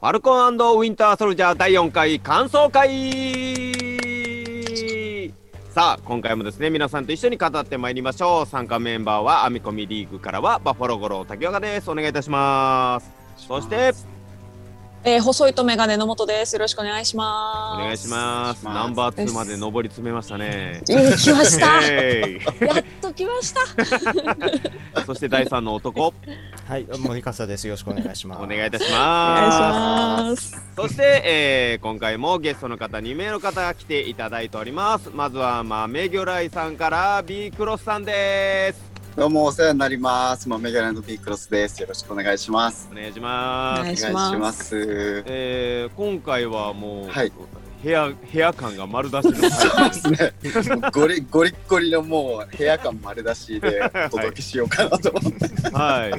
ファルコンウィンターソルジャー第4回感想会さあ今回もですね皆さんと一緒に語ってまいりましょう。参加メンバーは編み込みリーグからはバッファローゴロー竹岡です。お願いいたします。そしてえー、細いとメガネの元です。よろしくお願いします。お願いしますナンバー2まで上り詰めましたねうん来ました。えやっと来ました。い そして第3の男はい、森笠です。よろしくお願いします。お願いいたしお願いしますます。そして、えー今回もゲストの方2名の方が来ていただいておりますまずは豆魚雷さんから B クロスさんですどうもお世話になります。まあ、メガネの B クロスです。よろしくお願いします。お願いしおますお願いしま。ますす。えー今回はもう、はい部屋部屋感が丸出しのそう回ですね。ゴリゴリッゴリのもう部屋感丸出しでお届けしようかなと思って。は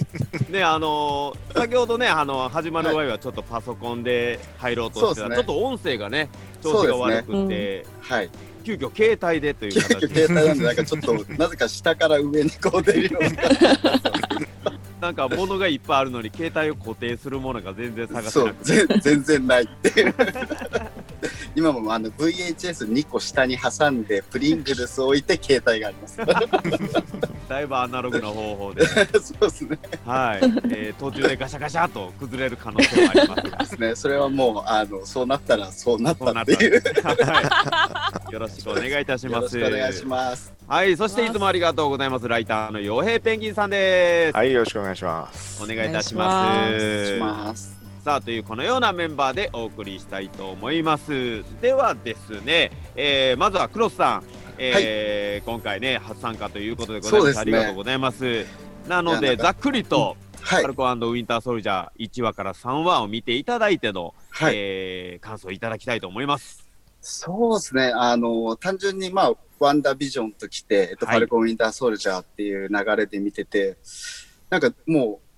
いねあのー先ほどねあの始まる前はちょっとパソコンで入ろうとしてたら、ちょそうですねっと音声がね調子が悪くて、はい。急遽携帯でという 急形で携帯なんでなんかちょっとなぜか下から上にこう出るような。んか物がいっぱいあるのに携帯を固定するものが全然探な。せなくて全 全然ないっていう。今もあの VHS2 個下に挟んでプリングルス置いて携帯があります。だいぶアナログな方法で、そうですね。はいえー途中でガシャガシャと崩れる可能性はありますがですね。それはもうあのそうなったらそうなったたっていう。はい、よろしくお願いいたしよろます。しくお願いします。はい、そしていつもありがとうございます。ライターの傭兵ペンギンさんです。はい、よろしくお願いします。お願いいたします。さあというこのようなメンバーでお送りしたいと思います。ではですね、えーまずはクロスさん、えー今回ね初参加ということでございます。ねありがとうございます。なのでざっくりと、はいファルコンウィンターソルジャー1話から3話を見ていただいての、はい。えー感想いただきたいと思います。そうですね。あの、単純にまあ、ワンダービジョンと来て、えっと、はい。ファルコンウィンターソルジャーっていう流れで見てて、なんかもう、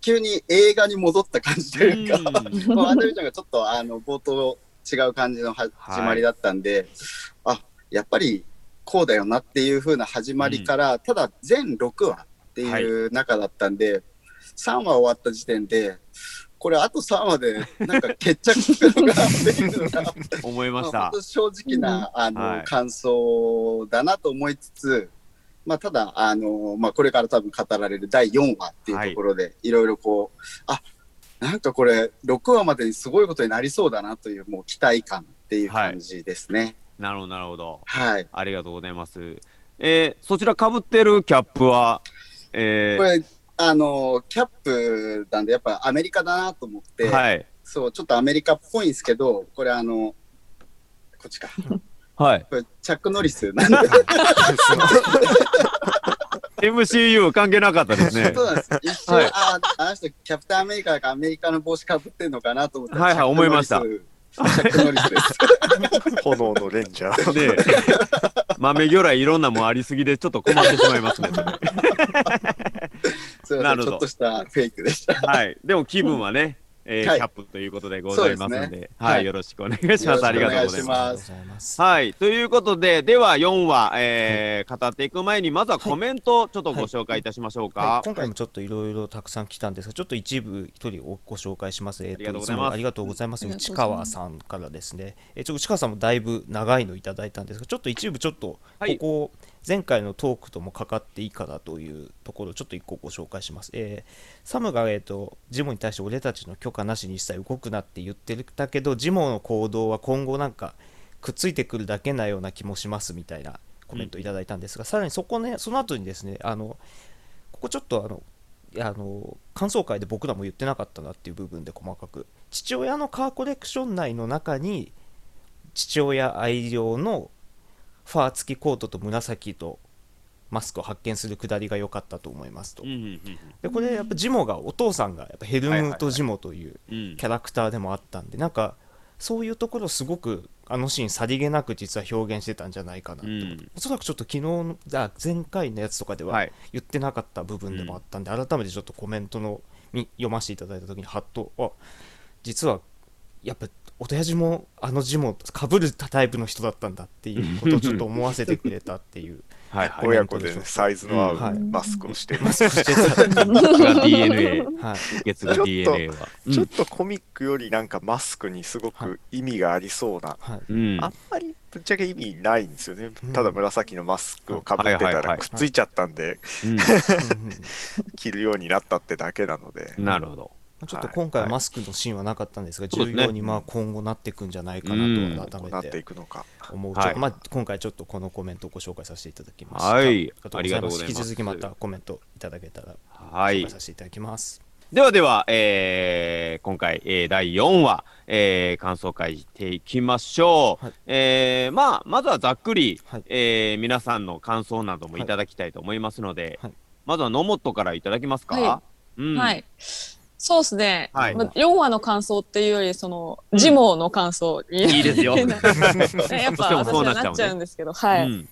急に映画に戻った感じというか、うワンダービジョンがちょっとあの、冒頭違う感じの始まりだったんで、あ、やっぱりこうだよなっていう風な始まりから、ただ全6話っていう中だったんで、3話終わった時点で、これあと3話でなんか決着するのかなっていうのが、思いましたまあ正直な、あの、はい感想だなと思いつつ、まあ、ただ、あの、まあ、これから多分語られる第4話っていうところで、いろいろこう、あ、なんかこれ、6話までにすごいことになりそうだなという、もう期待感っていう感じですね。なるほど、なるほど。はい。ありがとうございます。えー、そちらかぶってるキャップは、えこれ、あの、キャップなんで、やっぱアメリカだなと思って、ー、はい。そう、ちょっとアメリカっぽいんですけど、これあの、こっちか。はい。これ、チャック・ノリスなんで、MCU 関係なかったですね。そうなんです。一瞬、はいああの人、キャプテンアメリカだからアメリカの帽子かぶってんのかなと思ったらはいはい思いましたチャックノリスチャック・ノリスです。炎のレンジャー。で、豆魚雷いろんなもんありすぎでちょっと困ってしまいますね、それすいません、なるほどちょっとしたフェイクでした。はい。でも気分はね、えーはいキャップということでございますので、ですねはい、はいよろしくお願いします。ありがとうございま。ます。はい。ということで、では4話、えー語っていく前に、まずはコメントをちょっとご紹介いたしましょうか。はい、今回もちょっといろいろたくさん来たんですが、ちょっと一部一人ご紹介します。えーありがとうございますありがとうございます。内川さんからですね。えー、ちょっと内川さんもだいぶ長いのいただいたんですが、ちょっと一部ちょっとはいここ、前回のトークともかかっていいかなというところをちょっと一個ご紹介します。えーサムが、えー、とジモに対して俺たちの許可なしに一切動くなって言ってたけど、ジモの行動は今後なんかくっついてくるだけなような気もしますみたいなコメントいただいたんですが、さらにそこね、その後にですね、あのここちょっとあのあの感想会で僕らも言ってなかったなっていう部分で細かく父親のカーコレクション内の中に父親愛用のファー付きコートと紫とマスクを発見するくだりが良かったと思いますと。うんうんでこれやっぱジモがお父さんがやっぱヘルムート・ジモといううんうん。キャラクターでもあったんでなんかそういうところすごくあのシーンさりげなく実は表現してたんじゃないかなって、うん。おそらくちょっと昨日のあ前回のやつとかでははい。言ってなかった部分でもあったんで、改めてちょっとコメントのみ読ませていただいた時にハッとあ実はやっぱ親父もあの字もかぶるタイプの人だったんだっていうことをちょっと思わせてくれたっていう はいはい。親子でね、サイズの合うマスクをしてる。マスクしてた。が DNA、はい。ちょっとコミックよりなんかマスクにすごはいく意味がありそうな。はい。うんあんまりぶっちゃけ意味ないんですよねうん。ただ紫のマスクをかぶってたらくっついちゃったんで、うん 着るようになったってだけなので。なるほど。ちょっと今回はマスクのシーンはなかったんですが、重要にまあ今後なっていくんじゃないかうんなと改どうなってめていくのか。思う。はいまあ今回ちょっとこのコメントをご紹介させていただきました。はいありがとうございます。ありがとうございます引き続きまたコメントいただけたらはい紹介。させていただきます。ではでは、えー今回、えー第4話、えー感想会していきましょう。はいえーまあ、まずはざっくり、はいえー皆さんの感想などもいただきたいと思いますので、はいまずは野本からいただけますか、はうん、はい。そうですね。はいまあ4話の感想っていうより、その、ジモの感想に。いいですよ ねやっぱ私はなっちゃうんですけど、はい。うん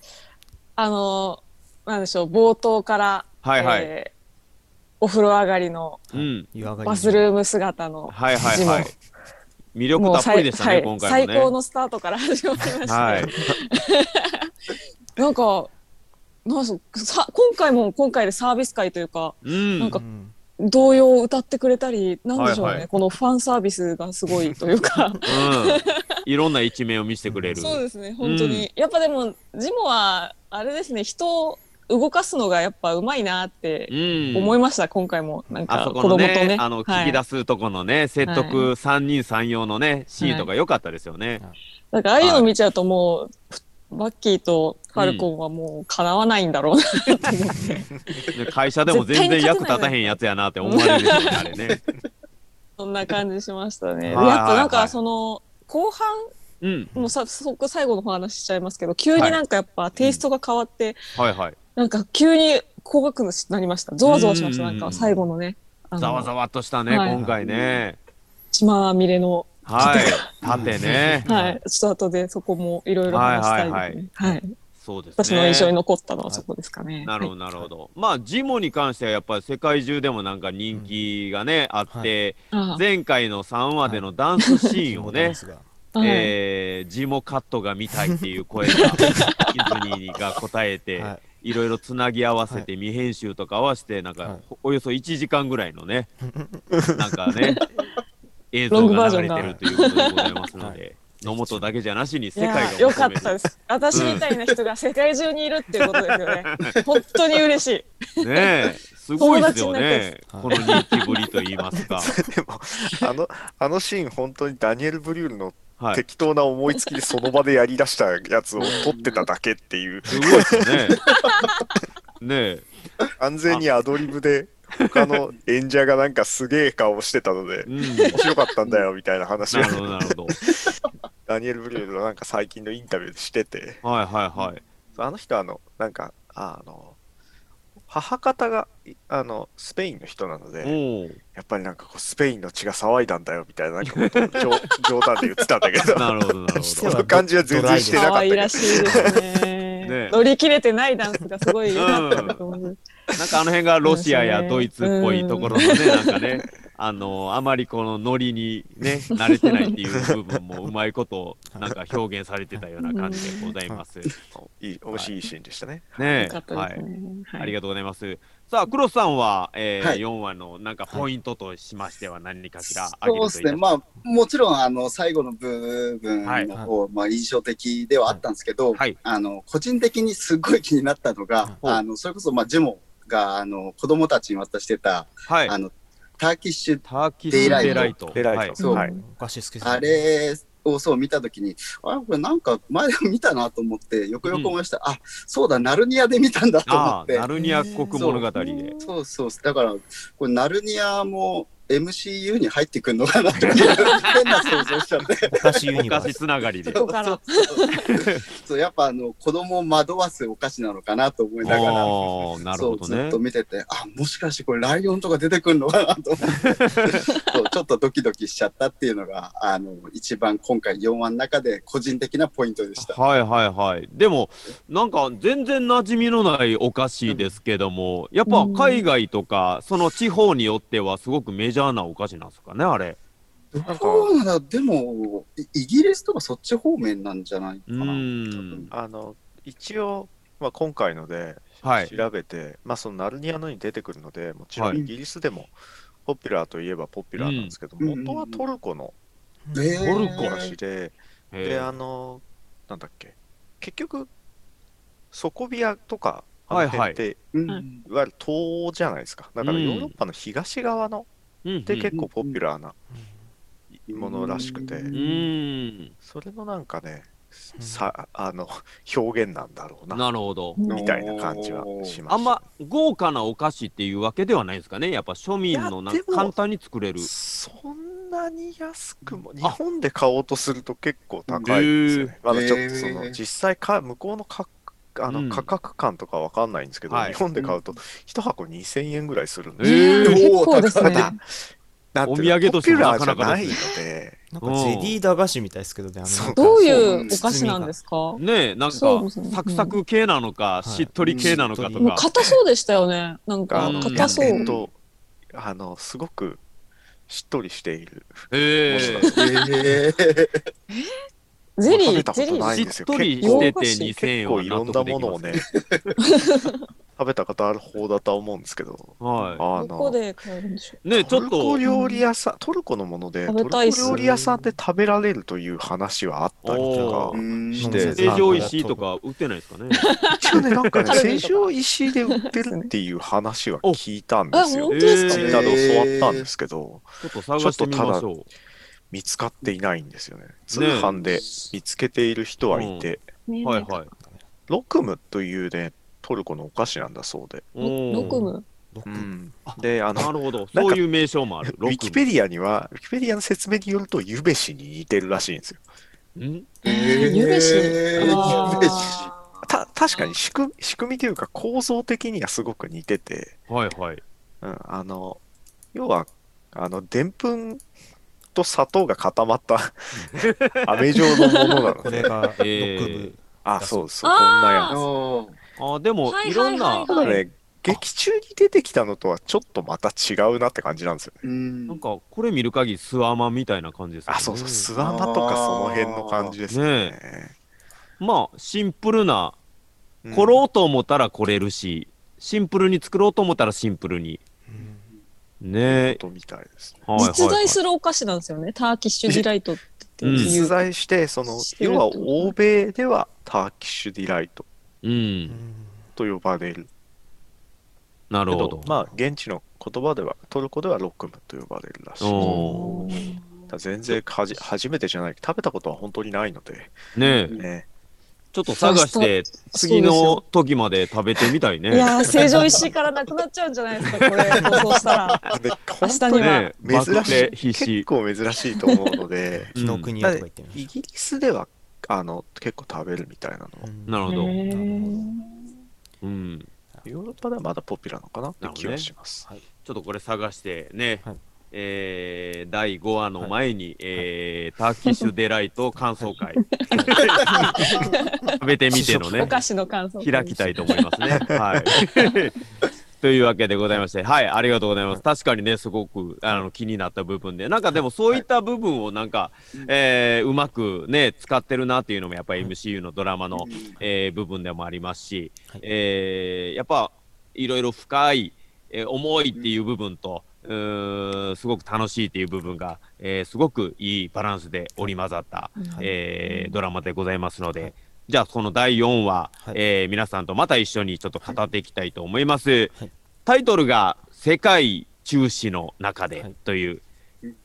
あの、なんでしょう、冒頭から、はいはい。えーお風呂上がりのうん。バスルーム姿のはいはいジモはい。魅力たっぷりでしたね、はい今回もね。最高のスタートから始まりまして、はい。なんか、なんすさ今回も今回でサービス会というか、うん。なんかうん童謡を歌ってくれたり、なんでしょうね、はいはいこのファンサービスがすごいというか、うん。いろんな一面を見せてくれる。そうですね、本当に。やっぱでも、ジモは、あれですね、人を動かすのがやっぱうまいなってうん。思いました、今回も。なんあか子供とね。あの、はい聞き出すとこのね、説得三人三様のね、シーンとか良かったですよね。なんかああいうの見ちゃうともう、バッキーとファルコンはもうかなわないんだろうなって思って、で 会社でも全然役立たへんやつやなって思われるよね、あれね。そんな感じしましたね。ではいはいはいやっぱなんかその、後半、うん。もうさ、そこ最後の話しちゃいますけど、急になんかやっぱテイストが変わって、はいはい。なんか急に高額になりました？ゾワゾワしました、うんなんか最後のね。ざわざわっとしたね、はい今回ね。血まみれの。はい。縦ね。はい。ちょっと後でそこもいろいろ話したいですね。はい。そうですね。私の印象に残ったのはそこですかね。なるほど、なるほど。まあ、ジモに関してはやっぱり世界中でもなんか人気がね、あって、あ前回の3話でのダンスシーンをね、あはいえージモカットが見たいっていう声が、ディズニーが答えて、はいいろいろつなぎ合わせて未編集とか合わせてなんか、はいおよそ1時間ぐらいのねなんかね 映像ロングバーがジョンが流れてるということでございますのはで、野本だけじゃなしにい世界がやよかったです。私みたいな人が世界中にいるっていうことですよね。本当に嬉しい。ねえすごいですよね。この人気ぶりと言いますか。でも、あの、あのシーン、本当にダニエル・ブリュールのはい。適当な思いつきでその場でやり出したやつを撮ってただけっていう、すごいですね。ねえ。完全にアドリブで、他の演者がなんかすげえ顔してたので、うん。面白かったんだよみたいな話をなるほどなるほど。ダニエル・ブリュールのなんか最近のインタビューでしてて、はいはいはい。あの人あの、なんか、あの、母方がいあのスペインの人なので、おおやっぱりなんかこうスペインの血が騒いだんだよみたいななんか冗 冗談で言ってたんだけど、なるほどなるほど。その感じは全然してなかったけど。らしいですね。ね。乗り切れてないダンスがすごい良かったなと思う。なんかあの辺がロシアやドイツっぽいところのね、なんかね、あの、あまりこのノリにね、慣れてないっていう部分もうまいこと、なんか表現されてたような感じでございます。い。い、面白いシーンでしたね。ねはい。ありがとうございます。さあ、クロスさんは、えーはい。4話のなんかポイントとしましては何かしら挙げるとそうですね、まあ、もちろんあの最後の部分の方、まあ、印象的ではあったんですけど、はい。あの個人的にすごい気になったのが、はいあのそれこそ、まあ、ジモがあの子供たちに渡してた、はい。あのターキッシュ、ターキッシュデライト。デライトはいそうはいあれをそう見たときに、あれ、これなんか前でも見たなと思って、よくよく思いました。あそうだ、ナルニアで見たんだと思ってナ。ルニア国物語で。そうそう、だから、これ、ナルニアも MCU に入ってくるのかなって 変な想像しちゃって。お菓子ユニバースつながりで。そうそうそうやっぱあの子供を惑わすお菓子なのかなと思いながら、ああ、なるほどねそうずっと。見てて、あもしかしてこれライオンとか出てくるのかなと思ってそうちょっとドキドキしちゃったっていうのがあの一番今回4話の中で個人的なポイントでした。はいはいはい。でも、なんか全然馴染みのないお菓子ですけども、やっぱ海外とか、その地方によってはすごくメジャーなお菓子なんですかね、あれ。どうなんだ。でもイイギリスとかそっち方面なんじゃないかうな。あの、一応、まあ、今回のではい。調べて、まあそのナルニアのに出てくるので、もちろはい。んイギリスでもポピュラーといえばポピュラーなんですけど、うん。元はトルコのえー。トルコ話で、えで、あの、なんだっけ、結局、底ビアとか、あって、うん。はいいわゆる東欧じゃないですか。だからうんヨーロッパの東側の、うんで結構ポピュラーなうんものらしくて、うーん。それのなんかね、うんさあの表現なんだろうな、なるほど。みたいな感じはしました。あんま豪華なお菓子っていうわけではないですかね。やっぱ庶民のなんか簡単に作れる。そんなに安くも、日あ本で買おうとすると結構高いんですよね。まだちょっとその、実際か、向こうのかあのうん。価格感とかわかんないんですけど、はい。日本で買うと1箱2000円ぐらいするんえで、ー結構ですね。お土産としてもポピュラーじゃなかなかないので、なんかゼリー駄菓子みたいですけどねあのそう。どういそううお菓子なんですか？ねえ、なんかそうですね。サクサク系なのか、いしっとり系なのかとうん。もうか。硬そうでしたよね。なんかあの硬そう。えっと、あの、すごくしっとりしている。えええーゼリー、食べたことゼリー。しっないんですよとりしてて洋菓子2000結円は構いろんな納得できものをます。ね、食べたことある方だとは思うんですけど、はあの、どこで買えるんでしょい。ねえ、ちょっトルコと、料理屋さん、トルコのもので、トルコ料理屋さんで食べられるという話はあったりとかして成城石井とか売ってないですかね。一応ね、なんかね、成城石井で売ってるっていう話は聞いたんであ、すよツイッターで教わったんですけど、ちょっと探してみましょう。見つかっていないんですよね。通販で見つけている人はいて、ねはいはい。ロクムというね、トルコのお菓子なんだそうで。ロロクム？ロクうんで、あの、なるほど。そういう名称もある。ウィキペディアには、ウィキペディアの説明によると、ゆべしに似てるらしいんですよ。ィんえーゆべしゆべしあた確かに仕組仕組みというか構造的にはすごく似てて、はいはい。うん、あの要はあのでんぷんと砂糖が固まった飴状のものなのでこれがロえークあそうそうこんなやおー。あでも、はいいろんなはい。はい、つただね劇中に出てきたのとはちょっとまた違うなって感じなんですよね。うん。なんか、これ見る限り、スワマみたいな感じですよね。あそうそうスワマとかその辺の感じですよね。まあ、シンプルな、うん。来ろうと思ったら来れるし、シンプルに作ろうと思ったらシンプルに。ね。とみたいですね。はいはいはい。実在するお菓子なんですよね。ターキッシュディライトってう。ん。いう。実在してそのしてる。要はと欧米ではターキッシュディライト。うん。と呼ばれる。なるほど。まあ現地の言葉ではトルコではロックムと呼ばれるらしい。おー。だから全然はじ初めてじゃない。食べたことは本当にないので。ねえ。ねちょっと探して、次の時まで食べてみたいね。いやー、成城石井からなくなっちゃうんじゃないですか、これ、放送したら。で明日には。ねえ。珍しい結。構珍しいと思うので 紀ノ国屋とか言ってみましイギリスではあの結構食べるみたいなのなるほど。うん。ヨーロッパではまだポピュラーなのかなって気はします、ちょっとこれ探してね、はいえー第5話の前に、えーターキッシュデライト感想会。食べてみてのね。お菓子の感想。開きたいと思いますね。はい。というわけでございまして、はい、ありがとうございます。確かにね、すごくあの気になった部分で、なんかでもそういった部分をなんか、えーうまくね、使ってるなっていうのもやっぱり MCU のドラマの、えー部分でもありますし、はい。えーやっぱいろいろ深い、えー重いっていう部分と、うーんすごく楽しいっていう部分が、えーすごくいいバランスで織り交ざった、えードラマでございますので、じゃあこの第4話、はい。えー皆さんとまた一緒にちょっと語っていきたいと思います。はい。タイトルが「世界中止の中ではい」という、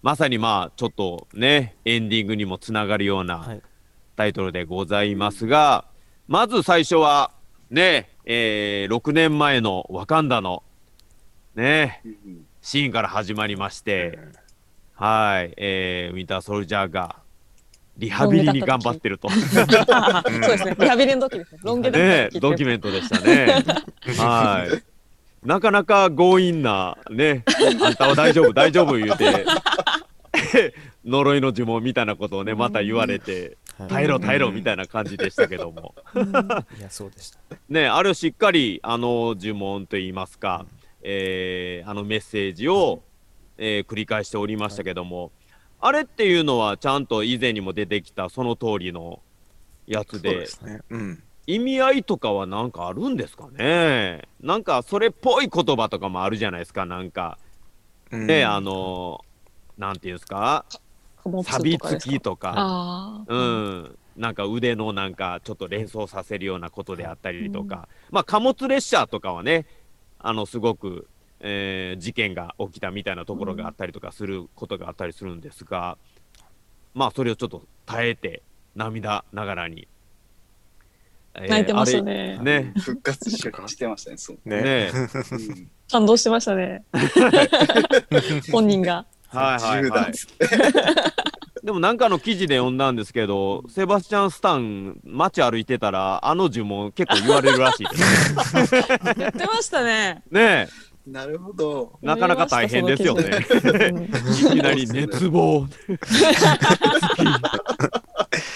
まさにまあちょっとねエンディングにもつながるような、はい。タイトルでございますが、まず最初は、ね、えー6年前のワカンダの、ね、シーンから始まりまして、はい、えーウィンターソルジャーが、リハビリに頑張ってると。あそうですね。リハビリの時ですね。ロンねドキュメントでしたね。はい。なかなか強引な、ね、あんたは大丈夫、大丈夫言うて、呪いの呪文みたいなことをね、また言われて、はい耐えろ耐えろみたいな感じでしたけども。いやそうでしたね、あれをしっかりあの呪文といいますか、えーあのメッセージを、えー繰り返しておりましたけども、あれっていうのはちゃんと以前にも出てきたその通りのやつそうでね。うん。意味合いとかはなんかあるんですかね？なんかそれっぽい言葉とかもあるじゃないですか、なんか。うん。ね、あのなんていうんですか、貨物とか錆びつきとか。うん、なんか腕のなんかちょっと連想させるようなことであったりとか、まあ貨物列車とかはね、あのすごく、えー事件が起きたみたいなところがあったりとかすることがあったりするんですが、まあそれをちょっと耐えて涙ながらに。えー泣いてましたあねれ。ね。復活ししてましたね、そう。ねねうん感動してましたね。本人が。はいはい10はいでもなんかの記事で読んだんですけど、セバスチャン・スタン、街歩いてたら、あの呪文結構言われるらしいですね。言ってましたね。ねなるほど。え、なかなか大変ですよね。うんいきなり熱望。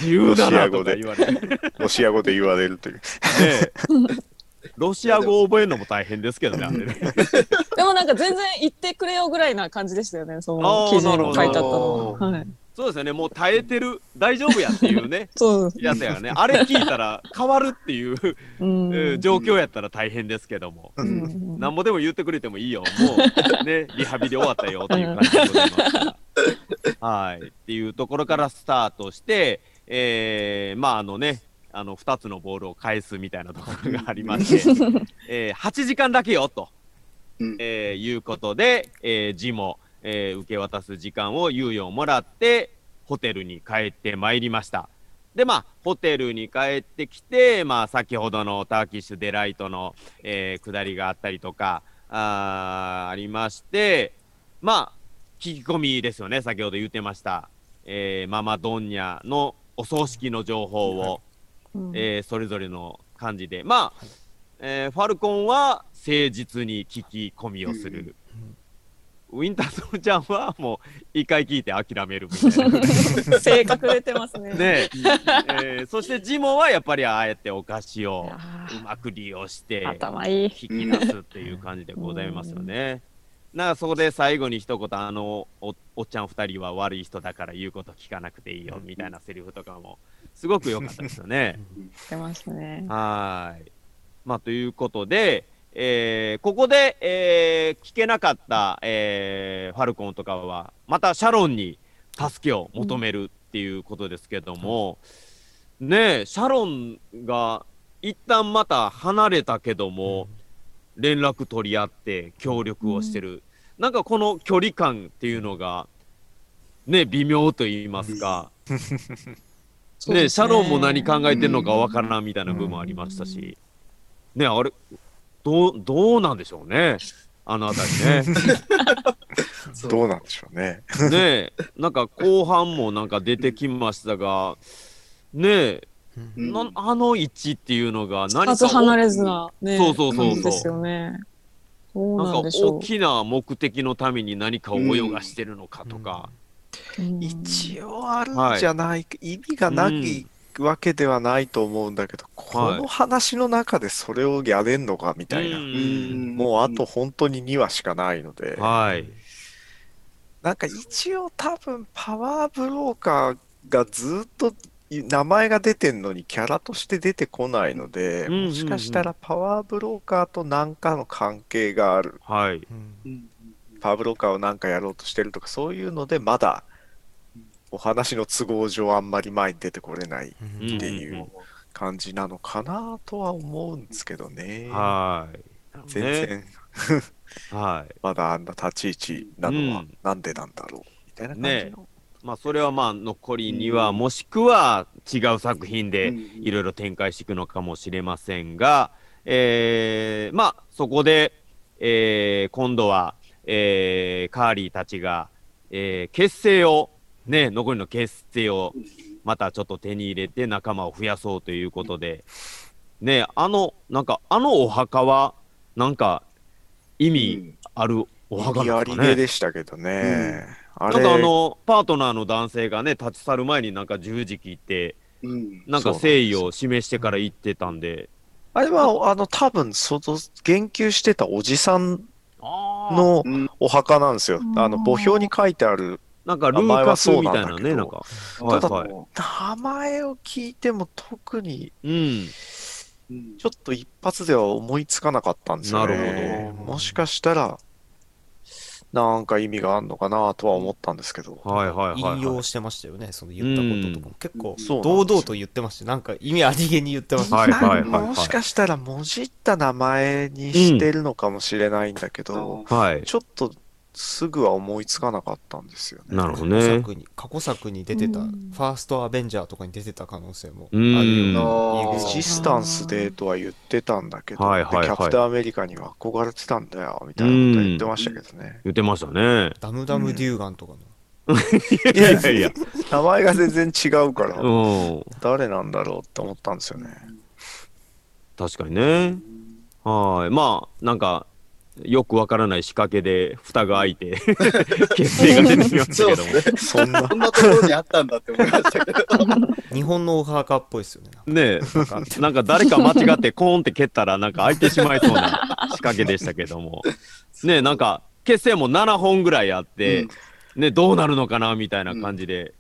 17とか言われる。ねロシア語で言われるという。えロシア語を覚えるのも大変ですけどね。でもなんか全然言ってくれよぐらいな感じでしたよね。その記事にも書いてあったのほは。はい。そうですよね、もう耐えてる、大丈夫やっていうね、そう。やつやね。あれ聞いたら変わるっていう、状況やったら大変ですけども。なんぼでも言ってくれてもいいよ。もうね、リハビリ終わったよっていう感じでございますから。はい。っていうところからスタートして、えー、まああのね、あの2つのボールを返すみたいなところがありまして、えー、8時間だけよと、うんえーいうことで、えー、字も、えー受け渡す時間を猶予をもらって、ホテルに帰ってまいりました。で、まあ、ホテルに帰ってきて、まあ、先ほどのターキッシュデライトの、えー下りがあったりとか、あーありまして、まあ、聞き込みですよね、先ほど言ってました。えーママドンニャのお葬式の情報を、うんえーそれぞれの感じで、まあ、えーファルコンは誠実に聞き込みをする。ウィンターソルジャーはもう一回聞いて諦めるみたいな。性格出てますね。ねえーそしてジモはやっぱりああやってお菓子をあうまく利用してー頭いい。引き出すっていう感じでございますよね。なんかそこで最後に一言あのおおっちゃん二人は悪い人だから言うこと聞かなくていいよみたいなセリフとかもすごく良かったですよね。出ますね。はーい。まあということで、えーここで、えー聞けなかった、えーファルコンとかはまたシャロンに助けを求めるっていうことですけども、ねえシャロンが一旦また離れたけども、連絡取り合って協力をしてる、なんかこの距離感っていうのがね微妙と言いますか、ねそうですシャロンも何考えてるのかわからんみたいな部分もありましたし、ねあれどうどうなんでしょうね。あのあたりね。どうなんでしょうね。ねなんか後半もなんか出てきましたがねうん。なあの位置っていうのが何か数離れずな、ね。そうそうそうそう。ですよね。なんか大きな目的のために何かを泳がしてるのかとか、う。うん。一応あるんじゃない、意味がないわけではないと思うんだけど、この話の中でそれをやれんのかみたいな。うん。もうあと本当に2話しかないので、はい。なんか一応多分パワーブローカーがずっと名前が出てんのにキャラとして出てこないので、うんうんうん。もしかしたらパワーブローカーと何かの関係がある。はい。うんパワーブローカーを何かやろうとしてるとかそういうのでまだお話の都合上あんまり前に出てこれないうんっていう感じなのかなとは思うんですけどね。はい。全ね然。はい。まだあんな立ち位置なのはうん。なんでなんだろうみたいな感じねの。まあそれはまあ残りにはもしくは違う作品でいろいろ展開していくのかもしれませんが、えーまあそこで、えー今度は、えーカーリーたちが、えー結成をね残りの結成をまたちょっと手に入れて仲間を増やそうということで。ねあのなんかあのお墓はなんか意味あるお墓やなんですかね。りげでしたけどね。あれ。なんかあのパートナーの男性がね立ち去る前になんか十字切ってうん。なんか誠意を示してから言ってたんで。あれはあの多分その言及してたおじさんあのうんお墓なんですよ。うん。あの墓標に書いてあるなんかルーカスみたいなねなんかはいただはい名前を聞いても特にうんうんちょっと一発では思いつかなかったんですよね。なるほどもしかしたら、なんか意味があるのかなとは思ったんですけど。はいはいはい、はい。引用してましたよね、その言ったこととかも。結構、堂々と言ってました。なんか意味ありげに言ってました。はいはいはいはいもしかしたらもじった名前にしてるのかもしれないんだけど、はい。ちょっとすぐは思いつかなかったんですよね。なるほど過去ね。作に過去作に出てた、うんファーストアベンジャーとかに出てた可能性もあうんるようあなジスタンスでとは言ってたんだけど、はいはいはいでキャプテンアメリカには憧れてたんだよみたいなこと言ってましたけどね。言ってましたね。ダムダムデューガンとかの、いやいやいや。名前が全然違うから、うん。誰なんだろうって思ったんですよね。確かにね。はい。まあ、なんか、よくわからない仕掛けで蓋が開いて、決定が出てきましたけども。ですね。そんなこんなところにあったんだって思いましたけど。日本のお墓っぽいですよね。ねえ、なんか誰か間違ってコーンって蹴ったらなんか開いてしまいそうな仕掛けでしたけども。ねえ、なんか結成も7本ぐらいあって、ね、どうなるのかなみたいな感じで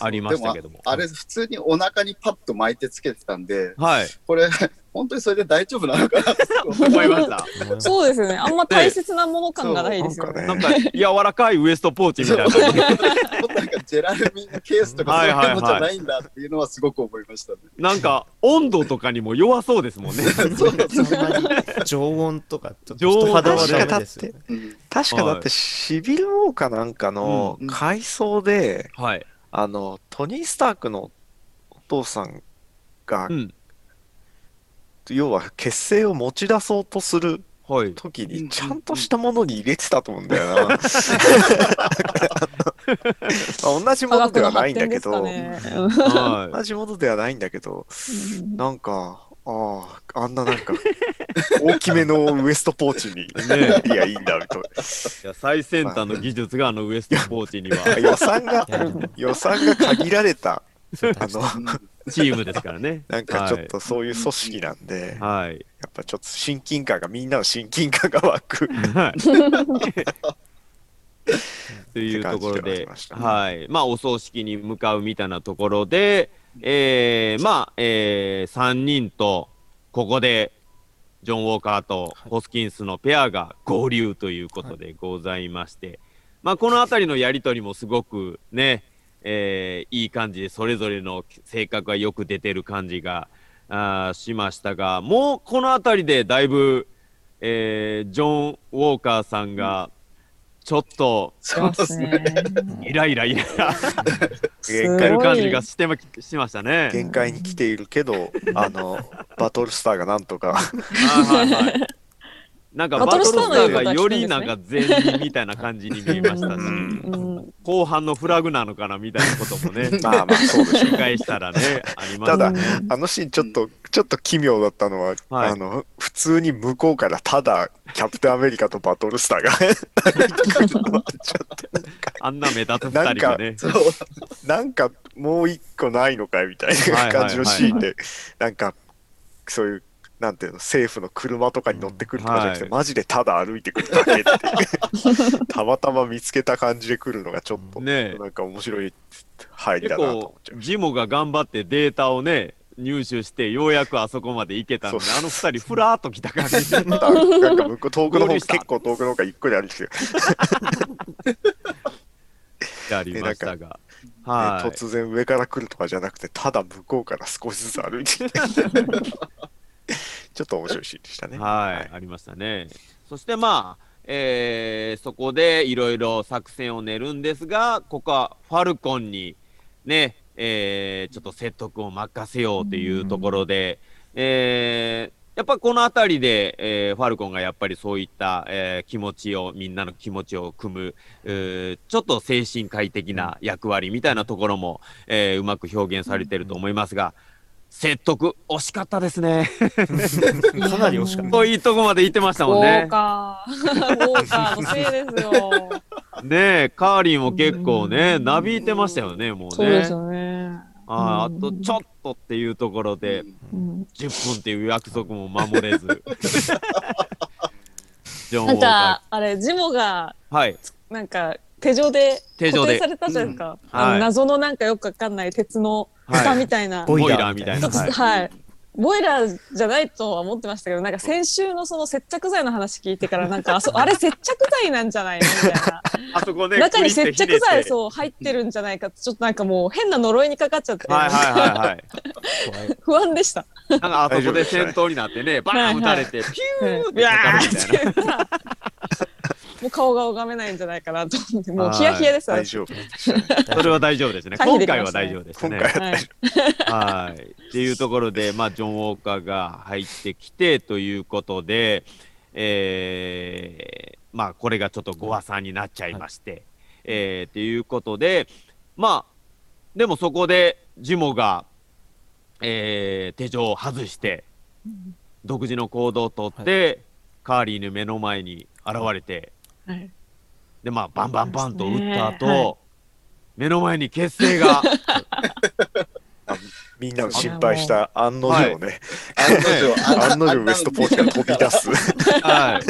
ありましたけども。であれ、普通にお腹にパッと巻いてつけてたんで、はい。これ、本当にそれで大丈夫なのかなって思いました。そうですよね。あんま大切なもの感がないですよね。なんか柔らかいウエストポーチみたいな。なんかジェラルミンのケースとかそういうのじゃないんだっていうのはすごく思いましたね。なんか温度とかにも弱そうですもんね。そうそうそんなに常温とか、ちょっと常温人肌はダメですよね。うん確かだってシビル王かなんかのうん回想で、はい。あの、トニー・スタークのお父さんが、うん。要は結成を持ち出そうとするはい。時うんにちゃんとしたものに入れてたと思うんだよな。まあ同じものではないんだけど、ね。は同じものではないんだけど、うん。なんか、ああ、あんななんか、大きめのウエストポーチに、ねいや、いいんだ、みたいい。いや最先端の技術があのウエストポーチにはな。予算が予算が限られた、あの、チームですからね。なんかちょっとそういう組織なんで、やはい。っぱちょっと親近感が、みんなの親近感が湧く。はい。というところではあでねはい。まあ、お葬式に向かうみたいなところで、えー、まあ、えー、3人と、ここで、ジョン・ウォーカーとホスキンスのペアが合流ということでございまして、まあ、このあたりのやりとりもすごくね、えーいい感じで、それぞれの性格がよく出てる感じがあーしましたが、もうこのあたりでだいぶ、えージョン・ウォーカーさんが、ちょっとそうですね。イライライライラ限すごいしてる感じがしてましましたね。限界に来ているけど、あの、バトルスターがなんとか、はいはいはい。なんかババトルスターがよりなんか善人みたいな感じに見えましたし、後半のフラグなのかなみたいなこともね、まあまあそうでししたらね、ありまただ。あのシーンちょっと、ちょっと奇妙だったのは、はいあの、普通に向こうからただ、キャプテンアメリカとバトルスターが あんな目立つ二人がね。そう。なんかもう一個ないのかいみたいな感じのシーンで、なんか、そういう、なんていうの、政府の車とかに乗ってくるとかじゃなくて、はい。マジでただ歩いてくるだけって たまたま見つけた感じで来るのがちょっと、ねえ。なんか面白い入り結だなと思構っちゃう。ジモが頑張ってデータをね、入手して、ようやくあそこまで行けたので、あの二人、ふらーっと来た感じ。でなんか向こう遠くの方、結構遠くの方からゆっくり歩いてきて、ありましたが。ねはい。突然上から来るとかじゃなくて、ただ向こうから少しずつ歩いて、ちょっと面白いシーンでしたね。はい、ありましたね。そしてまあ、えーそこでいろいろ作戦を練るんですが、ここはファルコンにね、えーちょっと説得を任せようというところで、えーやっぱこの辺りで、えーファルコンがやっぱりそういった、えー気持ちを、みんなの気持ちを組む、うーちょっと精神科医的な役割みたいなところも、えーうまく表現されてると思いますが、説得、惜しかったですね。かなり惜しかった。といいとこまで行ってましたもんウォーね。カー、ウォーカーのせいですよ。ねえ、カーリーも結構ね、なびいてましたよね、もうね。そうですよね。あーあうんとちょっとっていうところで、うん10分っていう約束も守れず。ジョン・ウォなんーかカ、あれ、ジモが、ー。はい。なんか、手錠で手錠で固定されたじゃないですか。うんはいあの謎のなんかよくわかんない鉄の蓋みたいな。ボイラーみたいな。はいはい。ボイラーじゃないとは思ってましたけどなんか先週のその接着剤の話聞いてからなんかあそあれ接着剤なんじゃないの？みたいな あそこね、中に接着剤う。そう入ってるんじゃないかってちょっとなんかもう変な呪いにかかっちゃって、はいはいはいはい。不安でした。なんかあそこで戦闘になってね、バーン撃たれて、ピューってかかるみたいな。もう顔が拝めないんじゃないかなと思って。もうヒヤヒヤです私。大丈夫。それは大丈夫ですね。回避今回はできましたね大丈夫ですね。ははい。はい。っていうところで、まあ、ジョン・ウォーカーが入ってきてということで、えーまあ、これがちょっとご破算になっちゃいまして、えーっていうことで、まあ、でもそこでジモが、えー手錠を外して、独自の行動をとって、カーリーの目の前に現れて、はい。で、まあ、バンバンバンと撃った後、ね。はい。目の前に血清が、みんなの心配した案の定ね、案の定。案の定ウエストポーチが飛び出す。はい。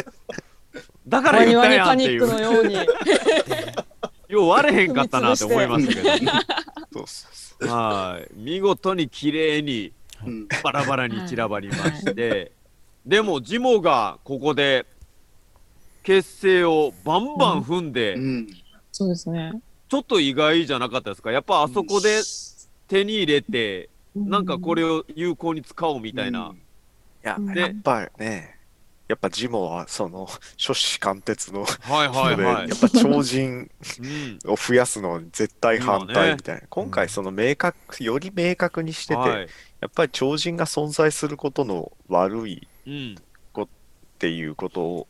だから言ったニパニックやんっていう。のように。よう割れへんかったなって思いましたけど。そうそうはい。見事に綺麗にうん。バラバラに散らばりまして、でもジモがここで結成をバンバン踏んで、うん。そうですね。ちょっと意外じゃなかったですか？やっぱあそこで手に入れて、なんかこれを有効に使おうみたいな。いや、うん。やっぱね、やっぱジモはその初子貫徹のはいはいはい。やっ。ぱ超人うん。を増やすのは絶対反対みたいな。今うん回その明確、より明確にしてて、はい。やっぱり超人が存在することの悪いうん。っていうことを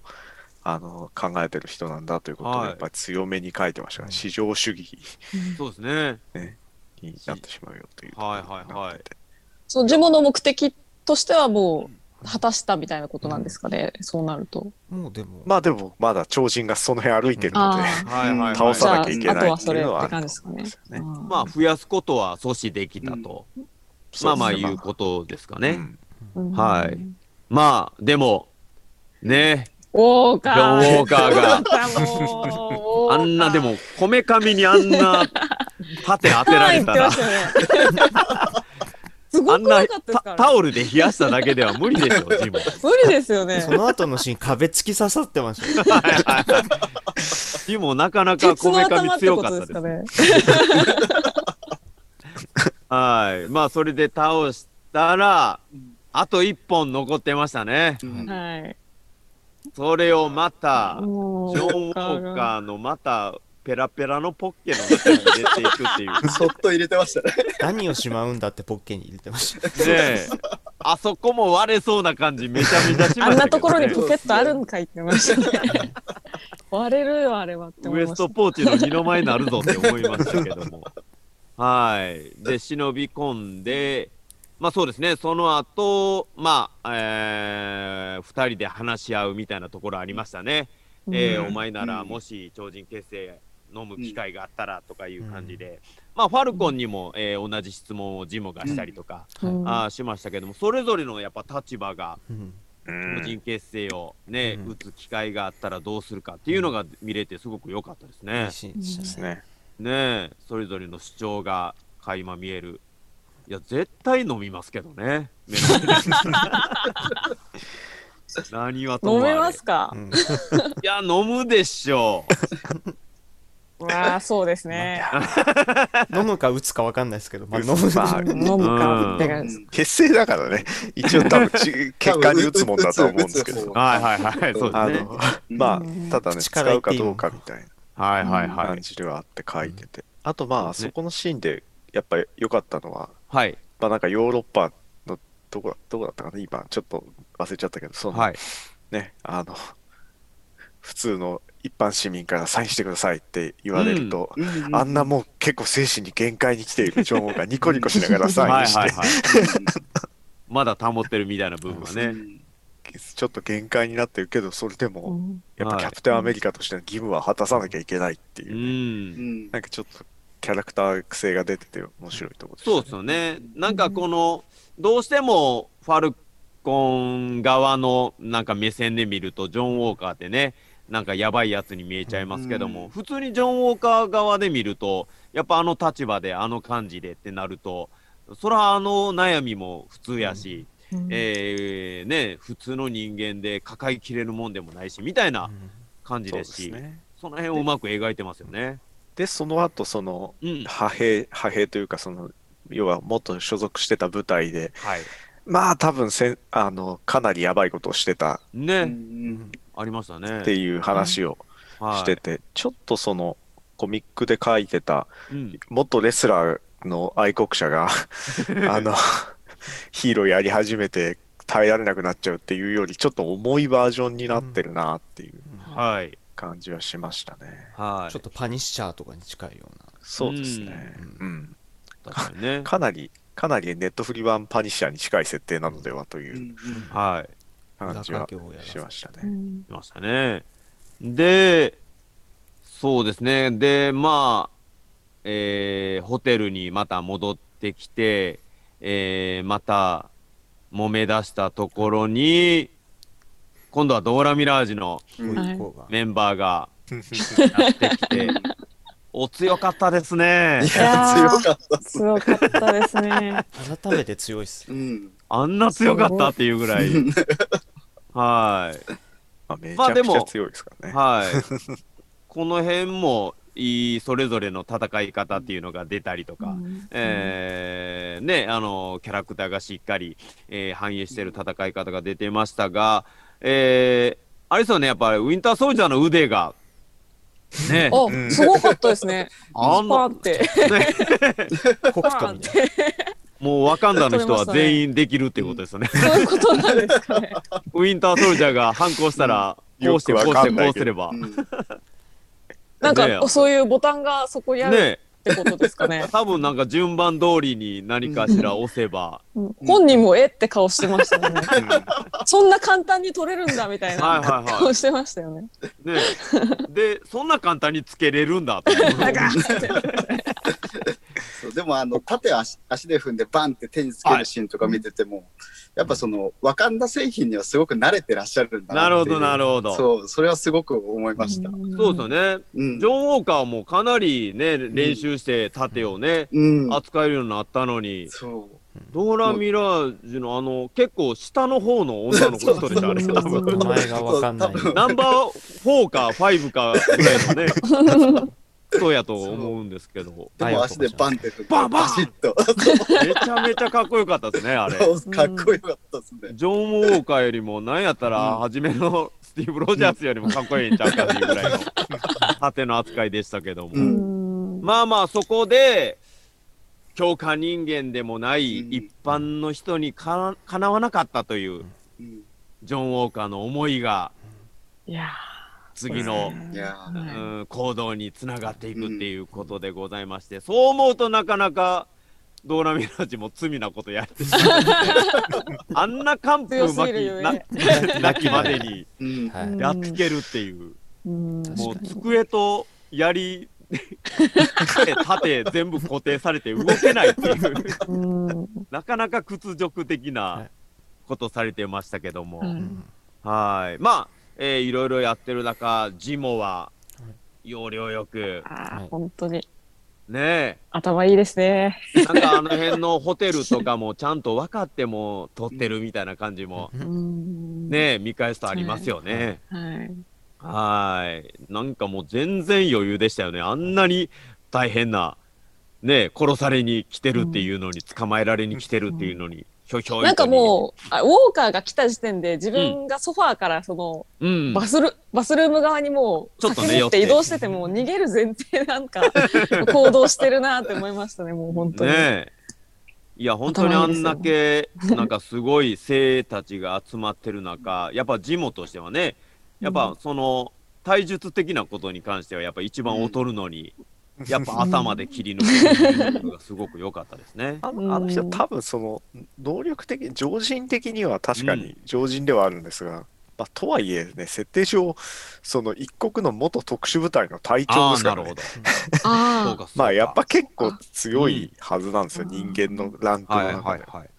あの考えてる人なんだということをはいやっぱり強めに書いてましたね。市場主義。そうですね。になってしまうよという。はいはいはいそうジモの目的としてはもう果たしたみたいなことなんですかね、そうなると。もうでも、まあでもまだ超人がその辺歩いてるので。倒さなきゃいけないっていうのはあそれって感ると思うんじですかね。まあ増やすことは阻止できたと。まあまあいうことですかね。うん。うん。はい。まあ、でも、ね、ウォーカー。ウォーカーがあんな、でも、こめかみにあんな盾当てられたら、すごあんなく怖かったですか？らねタタオルで冷やしただけでは無理でしょ、ジモ。無理ですよね。その後のシーン壁突き刺さってましたよ。ジモ、なかなかこめかみ強かったとでです。はい。まあ、それで倒したら、あと一本残ってましたね。うん。はいそれをまた、ジョン・ウォーカーのまた、ペラペラのポッケの中に入れていくっていう。そっと入れてましたね。何をしまうんだってポッケに入れてました。ねえ、あそこも割れそうな感じめちゃめちゃしましたけど、ね、あんなところにポケットあるんかいってましたね割れるよあれはって思ウエスいましたトポーチの二の前になるぞって思いましたけども。はい。で、忍び込んで、まあそうですね、その後、まあ、えー、二人で話し合うみたいなところありましたね。えーうん。お前ならうん。もし超人結成飲む機会があったらとかいう感じで、まあファルコンにも、えー同じ質問をジムがしたりとか、うん。あーしましたけども、それぞれのやっぱ立場がうん。うん個人結成をね、うん。打つ機会があったらどうするかっていうのが見れてすごく良かったですいねね。ですね。ねえ、それぞれの主張が垣間見える。いや、絶対飲みますけどね。目の前で。何はとも飲あれめますか？う、ん。いや、飲むでしょう。わあそうですね。飲むか打つか分かんないですけど、まあ、飲むまあ飲むか。って感じです結成だからね、一応多分ち 結果に打つもんだとは思うんですけど。はいはいはい、そうですね。あの、まうん。あ、ただね、口使うかどうかみたいはいはいな感はい。じではあって書いてて。あとまあ、そこのシーンで、やっぱり良かったのは、はい。まあなんかヨーロッパの、どこだ、どこだったかな？今、ちょっと忘れちゃったけど、その、はい。ね、あの、普通の一般市民からサインしてくださいって言われると、うんあんなもう結構精神に限界に来ているジョンがニコニコしながらサインして、はいはいはい。まだ保ってるみたいな部分はね。うんちょっと限界になってるけど、それでも、うんやっぱキャプテンアメリカとしての義務は果たさなきゃいけないっていうう、ん。なんかちょっとキャラクター癖が出てて面白いところです、そうですよね。なんかこの、どうしてもファルコン側のなんか目線で見ると、ジョン・ウォーカーってね、なんかやばいやつに見えちゃいますけども、うん普通にジョン・ウォーカー側で見ると、やっぱあの立場で、あの感じでってなると、そらあの悩みも普通やし、うんえーね、普通の人間で抱えきれるもんでもないしみたいな感じそうでし、ですすね。その辺をうまく描いてますよね。で、その後、その、うん、派兵、派兵というか、その、要は元所属してた部隊で、はい。まあ多分せん、あの、かなりやばいことをしてたね、うんありましたね。っていう話をはい。してて、ちょっとその、コミックで書いてた、うん、元レスラーの愛国者が あのヒーローやり始めて耐えられなくなっちゃうっていうよりちょっと重いバージョンになってるなっていう。はい。感じはしましたね。はい。ちょっとパニッシャーとかに近いようなそうですね。うん。確かにね。かなり、かなりネットフリ版パニッシャーに近い設定なのではといううんはい。感じはしましたね。うんいましたね。で、そうですね。で、まあ、えーホテルにまた戻ってきて、えーまた揉め出したところに、今度はドーラ・ミラージュのメンバーが やってきて、お強かったですね強かった。強かったですね。改めて強いっすうん。あんな強かったっていうぐらい。はい。まあ、めちちゃ強いですからね。はい。この辺もいいそれぞれの戦い方っていうのが出たりとか、うんえーね、あのキャラクターがしっかり、えー反映してる戦い方が出てましたが、えーあれですよね、やっぱりウィンターソルジャーの腕が、ね、あ、うん。すごかったですね。あんな。って。ね。みたいもうワカンダの人は全員できるっていうことですよね。そういうことなんですかね。ウィンターソルジャーが反抗したら、うんこうしてこうしてこうすれば。うん。なんねかそういうボタンがそこにある。ねってことですかね。多分なんか順番通りに何かしら押せば、うん本人もえって顔してましたよね。うんそんな簡単に取れるんだみたいはいなはいは顔してましたよね。い。ねで、そんな簡単につけれるんだって でもあの縦足足で踏んでバンって手につけるシーンとか見てても、やっぱそのワカンダ製品にはすごく慣れてらっしゃるんだなるほど、なるるほど。そうそれはすごく思いました。そうですよね。うん。ジョン・ウォーカーもかなりね、練習して盾をね、うん、扱えるようになったのに、そう。ドーラ・ミラージュのあの、結構下の方の女の子人でしょ、あれ。多分名前がわかんない。ナンバー4か5かぐらいのね、人やと思うんですけど、でも足でバンってバンバン。バシッと。めちゃめちゃかっこよかったですね、あれ。そうかっこよかったですね。ジョン・ウォーカーよりも、なんやったら、うん。初めのスティーブ・ロジャースよりもかっこいいんちゃうかっていうぐらいの盾の扱いでしたけども。まあまあ、そこで、強化人間でもないうん。一般の人にかかなわなかったという、うん。ジョン・ウォーカーの思いが、いや次の、行動につながっていくっていうことでございまして、そう思うとなかなか、ドーラ・ミラージも罪なことやってしまって、あんな完封強すぎ巻きなきまでにやっつけるっていう、うん。もう机と槍で盾全部固定されて動けないっていう、うん。なかなか屈辱的はない。ことされてましたけども、うん。はい。まあ、えーいろいろやってる中、ジモは、要領よく、あはいー本当にね頭いいですね。え、なんかあの辺のホテルとかも ちゃんと分かっても撮ってるみたいな感じも、うんねえ、見返すとありますよね。はい。はい。なんかもう全然余裕でしたよね。あんなに大変な、ねえ、殺されに来てるっていうのに、捕まえられに来てるっていうのに、ひょひょなんかもうあウォーカーが来た時点で自分がソファーからそのう、うん。バスル、バスルーム側にもうちょっとねって移動しててもう逃げる前提なんか行動してるなって思いましたねもう本当に。ねえ。いや、本当にあんだけ、なんかすごい精たちが集まってる中、やっぱジモとしてはね、やっぱその、体術的なことに関しては、やっぱ一番劣るのに、やっぱ頭で切り抜けるのがすごく良かったですね。あのあの人うん多分その能力的常人的には確かうに常人ではあるんですが、まあ、とはいえね設定上その一国の元特殊部隊の隊長ですから、ねなるほ、ど。そうあか、そうか。まあやっぱ結構強いはずなんですよ、人間のランクのはい中で。はいはい。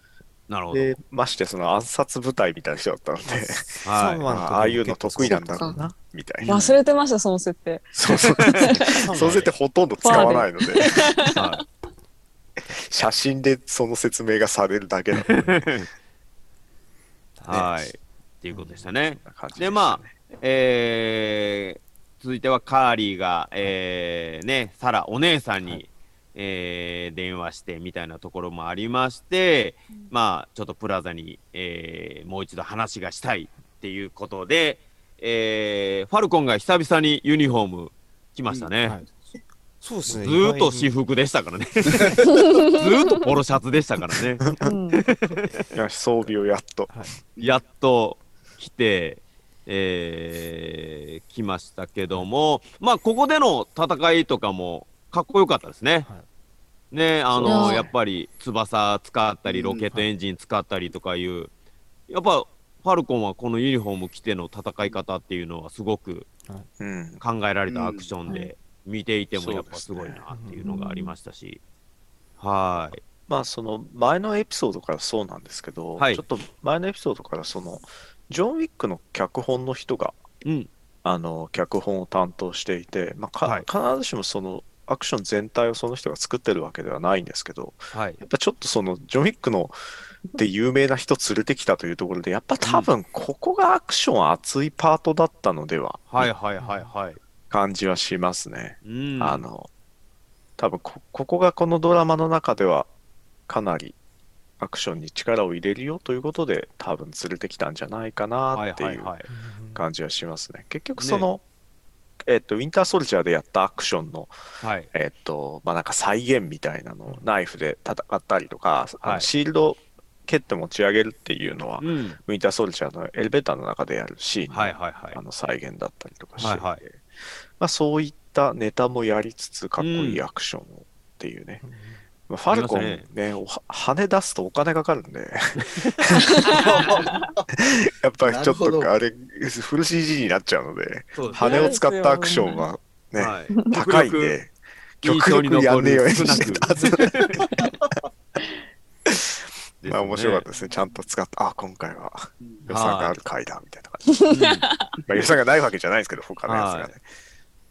なるほど。でましてその暗殺部隊みたいな人だったので、はい。あああいうの得意なんだろうそなみたいあな。忘れてましたその設定。そうそう そうせてほとんど使わないのでは写真でその説明がされるだけなのではい。っていうことでしたね。そんな感じでまえー、続いてはカーリーが、えー、ね、サラ、お姉さんに、はいえー電話してみたいなところもありまして、まあ、ちょっとプラザに、えーもう一度話がしたいっていうことで、えーファルコンが久々にユニフォーム来ましたね。はいそうですねずーっと私服でしたからね。ずーっとポロシャツでしたからね。うん装備をやっと。やっと来て、えー来ましたけども、まあ、ここでの戦いとかもかっこよかったですね。はい。ね、あいの、ややっぱり翼使ったり、うん。ロケットエンジン使ったりとかいう、やっぱ、ファルコンはこのユニフォーム着ての戦い方っていうのはすごくうん。考えられたアクションで、見ていてもやっぱすごいなっていうのがありましたし、はい。まあその前のエピソードからそうなんですけど、はい。ちょっと前のエピソードからそのジョン・ウィックの脚本の人がうん。あの脚本を担当していて、まあかはい。必ずしもそのアクション全体をその人が作ってるわけではないんですけど、はい。やっぱちょっとそのジョン・ウィックので有名な人連れてきたというところで、やっぱ多分ここがアクション熱いパートだったのでははいはいはいはい。感じはしますね。うん。あの、多分こここがこのドラマの中ではかなりアクションに力を入れるよということで多分連れてきたんじゃないかはないってはいいうはい。感じはしますね。結局その、えっと、ウィンターソルジャーでやったアクションの、はい。えっと、まあなんか再現みたいなのをナイフで戦ったりとか、あのはい。シールド蹴って持ち上げるっていうのは、うん。ウィンターソルジャーのエレベーターの中でやるシーンの,、はいはいはい。あ。の再現だったりとかしてはいはい。まあ、そういったネタもやりつつかっこいいアクションをっていうね、まあ、ファルコンね。おは羽出すとお金かかるんで。やっぱりちょっとあれフル CG になっちゃうのでです羽を使ったアクションはねはい。高いんで極力や残んねえようにしてたまあ面白かったですね。ちゃんと使った。あ今回はうん。予算がある回だみたいな感じ、うん。まあ、予算がないわけじゃないですけど他のやつがね、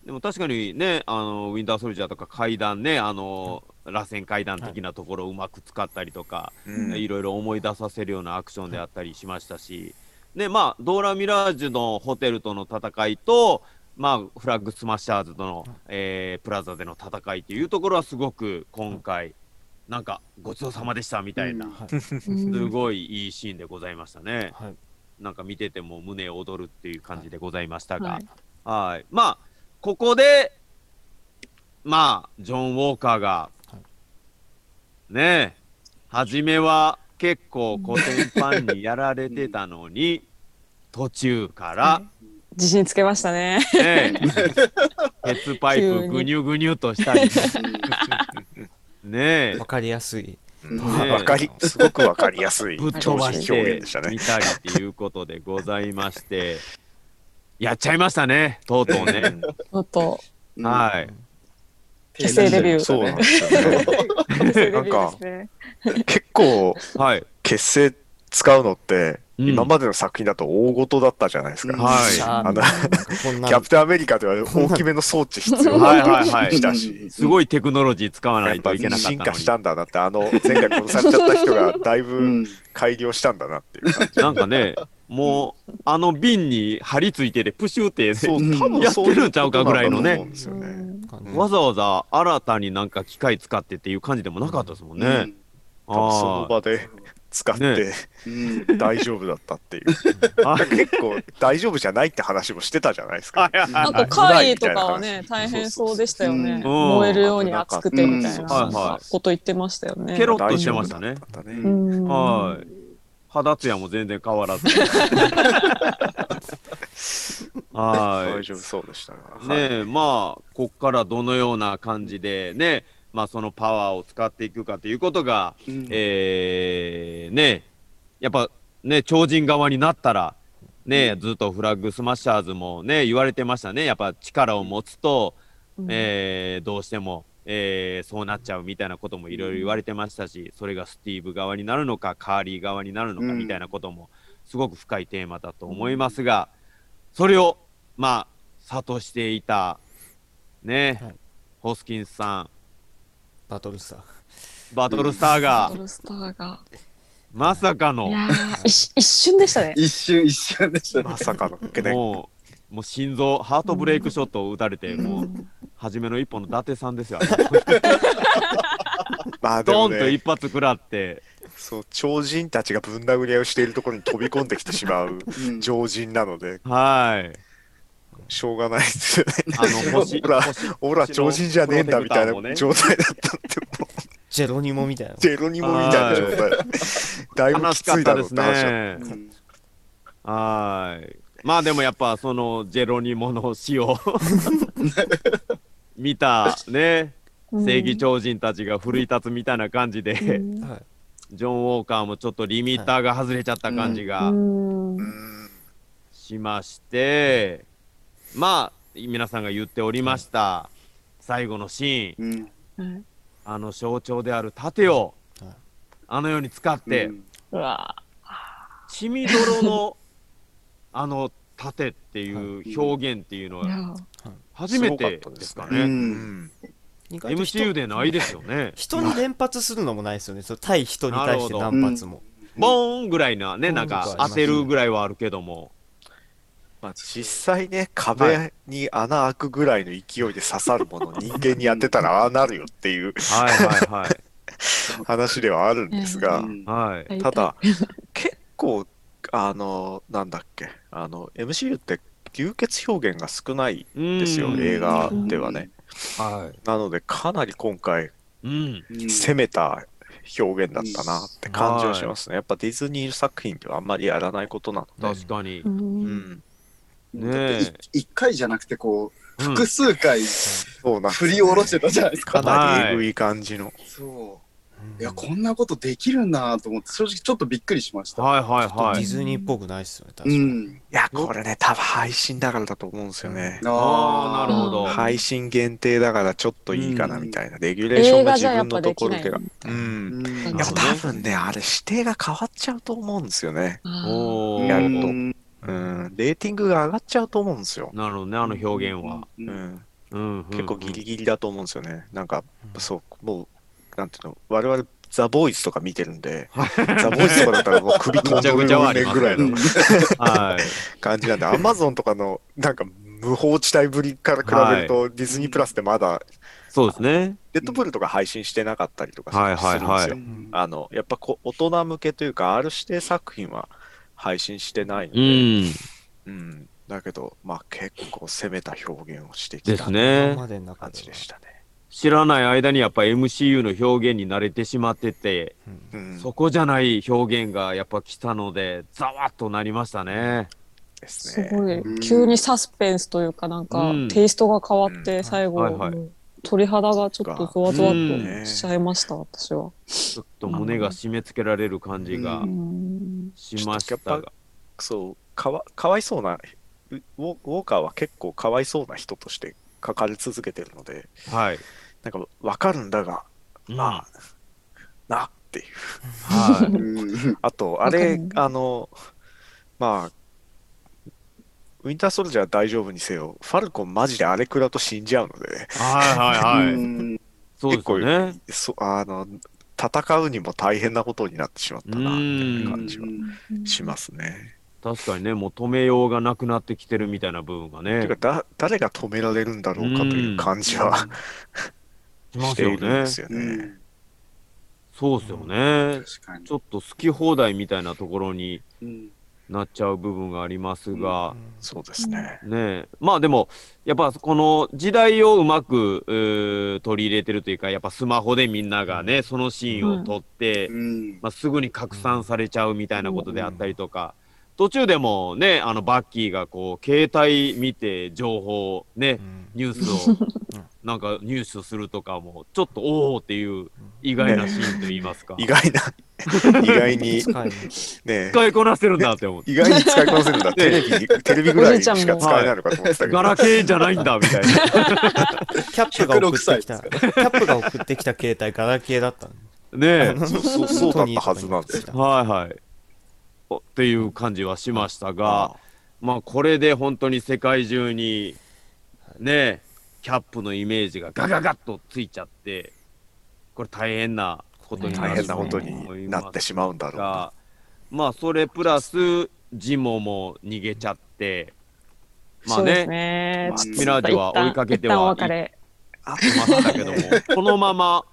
でも確かにね、あのウィンターソルジャーとか階段ね、あの螺旋階段的なところをうまく使ったりとか、うん。いろいろ思い出させるようなアクションであったりしましたし、ねまあ、ドーラ・ミラージュのホテルとの戦いと、まあ、フラッグスマッシャーズとの、えープラザでの戦いというところはすごく今回、なんかごちそうさまでしたみたいな、すごいいいシーンでございましたね。はい。なんか見てても胸躍るっていう感じでございましたが、はい。はい。まあ、ここで、まあ、ジョン・ウォーカーが、はねえ、初めは結構古典ファンにやられてたのに、途中から、自信つけましたね。ねえ、鉄パイプ ぐにゅぐにゅとしたり、ねえ。わ、かりやすい。わかりすごくわかりやすい。ぶっ飛ばし表て現でしたね。みたりっていうことでございまして、やっちゃいましたね、とうとうね。ちょっとうんはい。結成デビューそうなんですよね。結成デビューですね。結構はい。結成使うのって、うん今までの作品だと大事だったじゃないですか。うんはいああの キャプテンアメリカでは大きめの装置必要はいはいはいしたし、すごいテクノロジー使わないといけなかった進。化したんだなって、あの前回殺されちゃった人がだいうぶん改良したんだなっていう感じ。なんかね、もう、あの瓶に張り付いてて、プシューって、そう、うん多分やってるんちゃうかぐらいのねわざわざ新たになんか機械使ってっていう感じでもなかったですもんね。多分そのあ場で使ってねうん大丈夫だったっていう。あ。結構大丈夫じゃないって話もしてたじゃないですか。なんか会とかはね大変そうでしたよね。うん燃えるように熱くてみたいうんなこと言ってましたよね。ケロッとしてましたねはい。肌ツヤも全然変わらず。は大丈夫そうでした。ねえ、まあ、こっからどのような感じでね、まあそのパワーを使っていくかということが、うんえー、ね、やっぱね、超人側になったら、ね、ずっとフラッグスマッシャーズもね、言われてましたね。やっぱ力を持つと、うんえーどうしても、えーそうなっちゃうみたいなこともいろいろ言われてましたし、それがスティーブ側になるのか、カーリー側になるのかうんみたいなことも、すごく深いテーマだと思いますが、それを、まあ、諭していた、ね、はい。ホスキンスさん、バトルスター。バトルスターが。バトルスターが。まさかの。いやー。一一瞬でしたね。一瞬一瞬でしたね。まさかの。もうもう心臓ハートブレイクショットを打たれて、もう初めの一本の伊達さんですよ、まあでもドーンとね、一発食らって。そう超人たちがぶん殴り合いをしているところに飛び込んできてしまううん。常人なので、はい。しょうがないですよね。あの 星ほら星ほら、超人じゃねえんだみたいな状態だったって、もう。ジェロニモみたいな。ゼロにもみたいな状態。だいぶ悲きついだろうしかった。ですって話だね。うん。はい。まあでもやっぱそのジェロニモの死を 見たね。正義超人たちが奮い立つみたいな感じで、ジョン・ウォーカーもちょっとリミッターが外れちゃった感じうがしまして、まあ皆さんが言っておりました。最後のシーン。あの象徴である盾をはい。あのように使って、血みどろのあの盾っていう表現っていうのはー初めてですかうね。MCU でないですよね。人に連発するのもないですよね。そう対人に対して何発も。ボーンぐらいなね、なんか当てるぐらいはあるけども。まあ、実際ね、壁に穴開くぐらいの勢いで刺さるもの、人間に当てたらああなるよっていうはいはいはい。話ではあるんですが、うんはい。ただ、結構、あの、なんだっけ、あの、MCU って流血表現が少ないんですよ、うん映画ではね。はなので、かなり今回、い。うん。うん攻めた表現だったなって感じはしますね。やっぱディズニー作品ではあんまりやらないことなので。確かにう。。うんん、ね一回じゃなくてこううん複数回そうなん振り下ろしてたじゃないですか。かなりえぐい感じの。そう。いやこんなことできるんだなと思って正直ちょっとびっくりしました。はいはいはい。ディズニーっぽくないっすよね。確うかに。ん。いや、これね、多分配信だからだと思うんですよね。ああ、なるほど。配信限定だからちょっといいかなみたいな。レギュレーションが自分のところでが。うん。うんいや、多分ね、あれ指定が変わっちゃうと思うんですよね。おーやるとうんうん。レーティングが上がっちゃうと思うんですよ。なるほどね、あの表現は。うんうん。うん。結構ギリギギリだと思うんですよね。なんか、そう、もう、なんていうの、我々、ザ・ボーイズとか見てるんで、ザ・ボーイズとかだったらもう首 飛んでるぐちゃぐちゃはありますぐらいのリ。はい。感じなんで、アマゾンとかのなんか無法地帯ぶりから比べると、ディズニープラスってまだ、そうですね。レッドブルとか配信してなかったりとかするはいはいはいするんですよ。あの、やっぱこう大人向けというか、R 指定作品は配信してないのうで、ん。うん。だけど、まあ結構攻めた表現をしてきですた感ではじでしたね。知らない間にやっぱ MCU の表現に慣れてしまってて、うん。そこじゃない表現がやっぱ来たので、ざわっとなりましたね。ですごいうん急にサスペンスというかなんかうんテイストが変わっうて最後はいはい鳥肌がちょっとゾワゾワっとしちゃいました私は。ちょっと胸が締め付けられる感じがうんしましたが。そう、かわかわいそうな、うウォウォーカーは結構かわいそうな人として書かれ続けてるので、はい。なんかわかるんだが、まあ、なっていう。はい。うんあと、あれる、あの、まあ、ウィンターソルジャー大丈夫にせよ、ファルコンマジであれ食らうと死んじゃうのでね、はいはいはい。うんそうですよね。そあの、戦うにも大変なことになってしまったな、みたいな感じはしますね。確かにね、もう止めようがなくなってきてるみたいな部分がねてか。だ、誰が止められるんだろうかという感じはしているんでね。すよね。うんそうですよね。確かにちょっと好き放題みたいなところにうんなっちゃう部分がありますが、そうですね。ねえまあでもやっぱこの時代をうまく取り入れてるというかやっぱスマホでみんながねそのシーンを撮って、うんまあ、すぐに拡散されちゃうみたいなことであったりとか、途中でもねあのバッキーがこう携帯見て情報をね、ニュースをなんか入手するとかもちょっとおおっていう意外なシーンといいますか、意外な、意外に、ね、使いこなせるんだって思って。意外に使いこなせるんだ。テレビ、テレビぐらいしか使えないのかと思ってたけど。ガラケーじゃないんだみたいな。キャップが送ってきた、106キャップが送ってきた携帯ガラケーだったのねえ。そうそうそうだったはずなんですよ。はいはい。おっていう感じはしましたが、まあこれで本当に世界中にねキャップのイメージがガガガッとついちゃってこれ大変なことにな大る変なことになってしまうんだろう。まあそれプラスジモも逃げちゃってまあねね。まあミラージュは追いかけては一旦お別れ。いましたけどもこのまま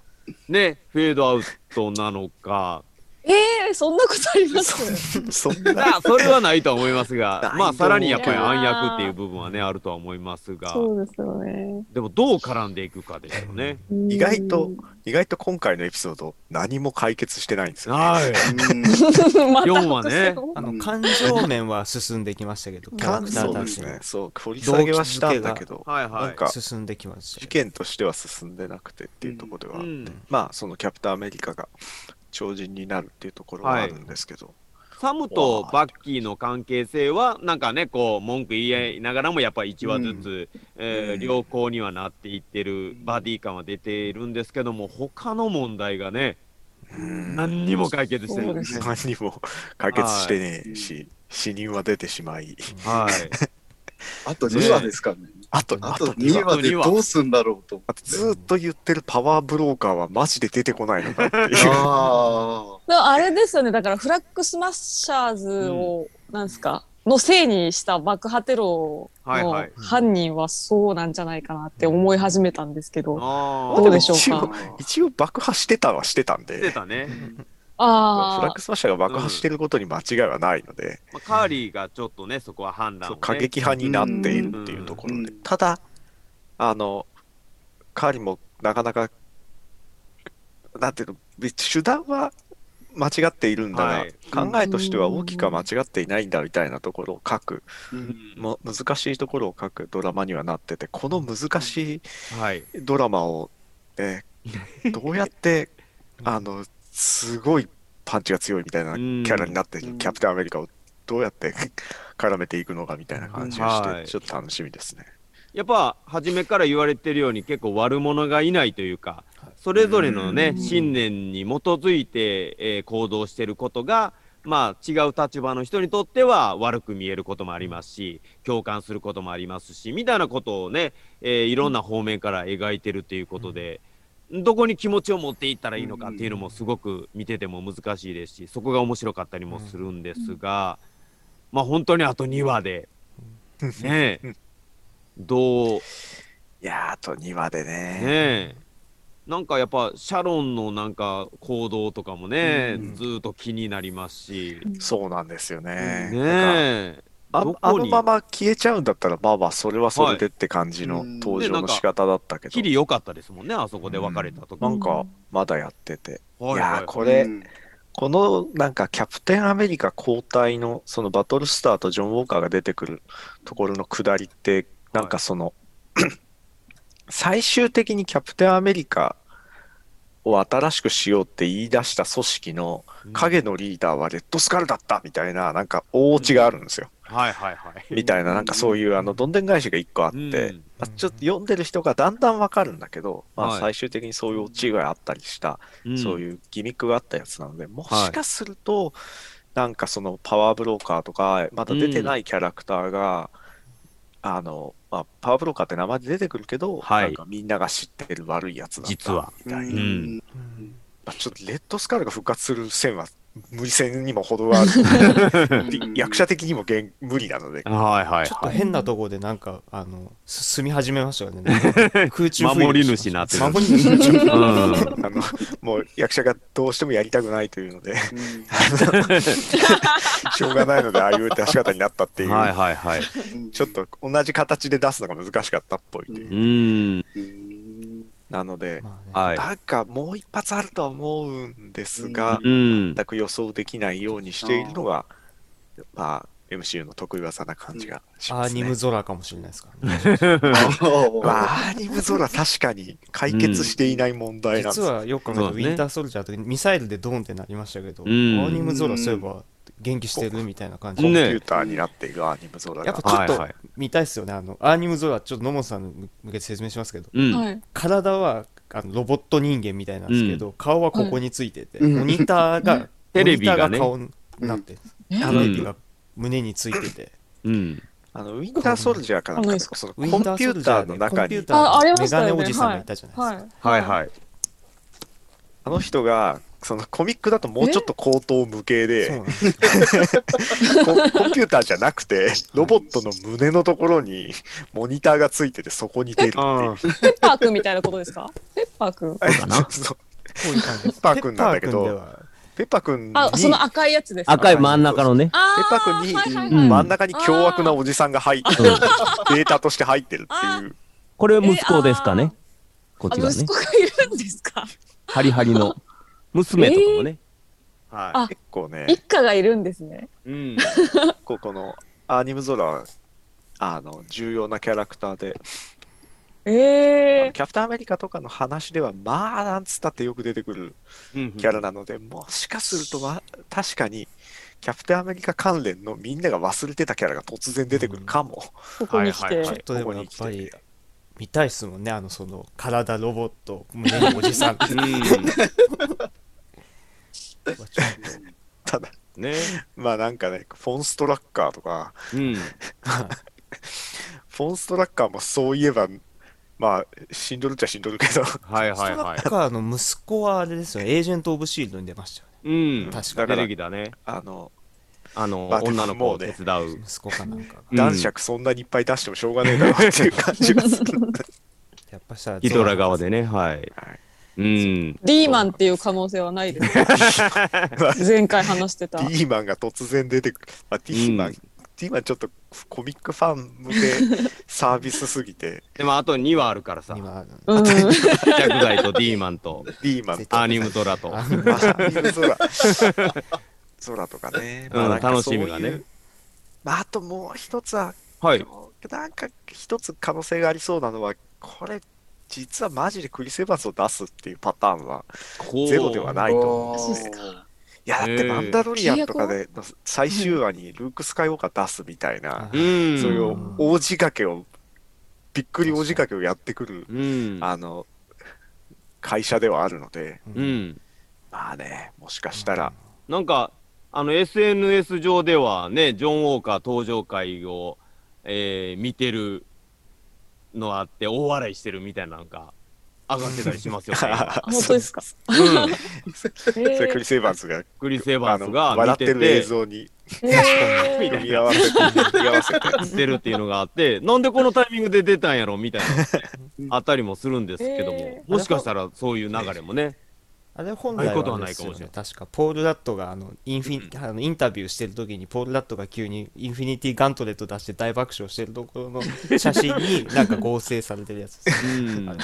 ねフェードアウトなのかえー、そんなことあります？そんな。まあそれはないとは思いますが まあさらにやっぱり暗躍っていう部分はねあるとは思いますが。そうですよね。でもどう絡んでいくかですよね。意外と意外と今回のエピソード何も解決してないんですよ、ね。はい。うん。また4はね。あのうん感情面は進んできましたけど、キャラクターそうたちのですね。そう、掘り下げはしたんだけど、はいはい。なんか進んできました事。件としては進んでなくてっていうところではあって、うん。まあそのキャプテンアメリカが超人になるっていうところはあるんですけど、サムとバッキーの関係性はなんかねこう文句言い合いながらもやっぱり1話ずつ、えー良好にはなっていってるバディ感は出ているんですけども他の問題がねうん。何にも解決してるんですね。何にも解決してねえし、死人は出てしまい、はい、あと2話ですからね。あと、あとあと2話でどうすんだろうとずーっと言ってるパワーブローカーはマジで出てこないのかっていう。ああれですよね。だからフラッグスマッシャーズを、なんですか、のせいにした爆破テロのはいはい犯人はそうなんじゃないかなって思い始めたんですけど。あどうでしょう一応か。一応爆破してたはしてたん出で、たね、フラああッグ、スマッシャーが爆破してることに間違いはないので、まあ、カーリーがちょっとねそこは判断を、ね、過激派になっているっていうところで、うん。ただ、あの、カーリーもなかなか、なんていうの、手段は間違っているんだが、はい。考えとしては大きくは間違っていないんだみたいなところを書く、うん。も難しいところを書くドラマにはなってて、この難しいはい。ドラマを、ね、どうやって、あの、すごいパンチが強いみたいなキャラになってキャプテンアメリカをどうやって 絡めていくのかみたいな感じがして、はい。ちょっと楽しみですね。やっぱ初めから言われてるように結構悪者がいないというかそれぞれのねうん。信念に基づいて、えー行動してることがまあ違う立場の人にとっては悪く見えることもありますし共感することもありますしみたいなことをね、えーいろんな方面から描いてるっていうことで、どこに気持ちを持っていったらいいのかっていうのもすごく見てても難しいですしそこが面白かったりもするんですが、まあ本当にあと2話で。ねえ。どう？いやー、あと2話でね。ねえ。なんかやっぱシャロンのなんか行動とかもね、うん。ずーっと気になりますし、そうなんですよね。ねああのまま消えちゃうんだったら、まあまあ、それはそれでって感じのはい登場の仕方だったけど、きり良かったですもんねあそこで別れた時、なんかまだやってて。いやはいはい。ー、これ、うん。このなんかキャプテンアメリカ交代のそのバトルスターとジョン・ウォーカーが出てくるところの下りってなんかその、最終的にキャプテンアメリカを新しくしようって言い出した組織の影のリーダーはレッドスカルだったみたいななんか大落ちがあるんですよ。はいはいはい。みたいななんかそういうあのどんでん返しが一個あって、うん。まあちょっと読んでる人がだんだんわかるんだけど、まあ、はい。最終的にそういうオチがあったりしたそうういうギミックがあったやつなので、もしかすると、なんかそのパワーブローカーとか、まだ出てないキャラクターが、あの、まあ、パワーブローカーって名前で出てくるけど、はい。なんかみんなが知ってる悪いやつだった実は。みたいな、ん。まあ、ちょっとレッドスカルが復活する線は無理線にも程がある。う ん役者的にもげん無理なので、はいはいちょっとはい変なところでなんかあのす住み始めましたよね。空中守り主になってる。守り主うん。あのもう役者がどうしてもやりたくないというので、しょうがないので、ああいう出し方になったっていう。はいはいはいちょっと同じ形で出すのが難しかったっぽいというう。んうんなので、まあね。はい。なんかもう一発あるとは思うんですが、うん。全く予想できないようにしているのが、まあ、MCU の得意技な感じがしアーますね。ニム空かもしれないですからね。まあ、アーニム空確かに解決していない問題なんです。実はよく考えるそうだね。とウィンターソルジャーとミサイルでドーンってなりましたけど、うん。アーニム空そういえば元気してるみたいな感じ。コンピューターになっているアーニム空が。やっぱちょっと見たいですよね、あのアーニム空ちょっと野本さんに向けて説明しますけど。うん。はい。体はあのロボット人間みたいなんですけど、顔はここについてて、うん。モニターが、テレビがね。モニターが顔になってテレビが胸についてて、うん。あのウィンターソルジャーかなんかそのコンピューンターの中にメガネおじさんがいたじゃないですか。はい。はいはい。あの人がそのコミックだともうちょっと口頭無形で ココンピューターじゃなくてロボットの胸のところにモニターがついててそこに出るっていう。あペッパーくんみたいなことですか？ペッパーくん。ペッパーくんなんだけどペッパーくんあその赤いやつですか？赤い真ん中のね。あペッパーくんにはいはいはい。うん真ん中に凶悪なおじさんが入ってうん。データとして入ってるっていう。これ息子ですかね？こちがね。息。子がいるんですか？ハリハリの娘とかもね。はあ結構ね。一家がいるんですね。い。うん。ここのアーニムゾラはあの重要なキャラクターで、ええキャプテンアメリカとかの話ではまあなんつったってよく出てくるキャラなので、もしかすると、ま、確かにキャプテンアメリカ関連のみんなが忘れてたキャラが突然出てくるかも、ここに来て、はいはいはい。ちょっとでもやっぱり見たいっすもんねあのその体ロボット胸のおじさん。って ただね。まあなんかねフォンストラッカーとかうん。フォンストラッカーもそういえばまあ死んどるっちゃ死んどるけどはいはいはストラッカーの息子はあれですよねエージェント・オブ・シールドに出ましたよねい。うん。確出かにてきたね。あのあの、まあ女の子を手伝う。息子かなんかがうん男爵そんなにいっぱい出してもしょうがねえだろうっていう感じがするやっぱしたらヒドラ側でね。はい。はいうん。リーマンっていう可能性はないです。か。前回話してた。ディーマンが突然出てくる、まあ、ディーマン、うん。ディーマンちょっとコミックファン向けサービスすぎて。でもあと2話あるからさ。今 うんジャクザイとディーマンと。ディーマンと。アーニムドラと。あまあ、空 空とかね、うんまあなんか楽しみがね。まあ、あともう一つは、はい。なんか一つ可能性がありそうなのは、これ、実はマジでクリス・エヴァンスを出すっていうパターンはゼロではないと思う。そうっすかいや、だってマンダロリアンとかでの最終話にルーク・スカイウォーカー出すみたいな、うん。そういう大仕掛けを、びっくり大仕掛けをやってくる、うん。あの、会社ではあるので、うん。まあね、もしかしたら、なんか、あの、SNS 上ではね、ジョン・ウォーカー登場会を、えー見てるのあって、大笑いしてるみたいななんか、上がってたりしますよね。あ本当ですか？うん。それクリス・エヴァンスがクリス・エヴァンスが笑見てってる映て、像にえ組み合わせ合わせて、してるっていうのがあって、なんでこのタイミングで出たんやろみたいなあったりもするんですけどもへ、もしかしたらそういう流れもね。あれ本来はですよないかもしれね確かポール・ラットがあのインフィ、あのインタビューしてる時にポール・ラットが急にインフィニティ・ガントレット出して大爆笑してるところの 写真になんか合成されてるやつです。うん。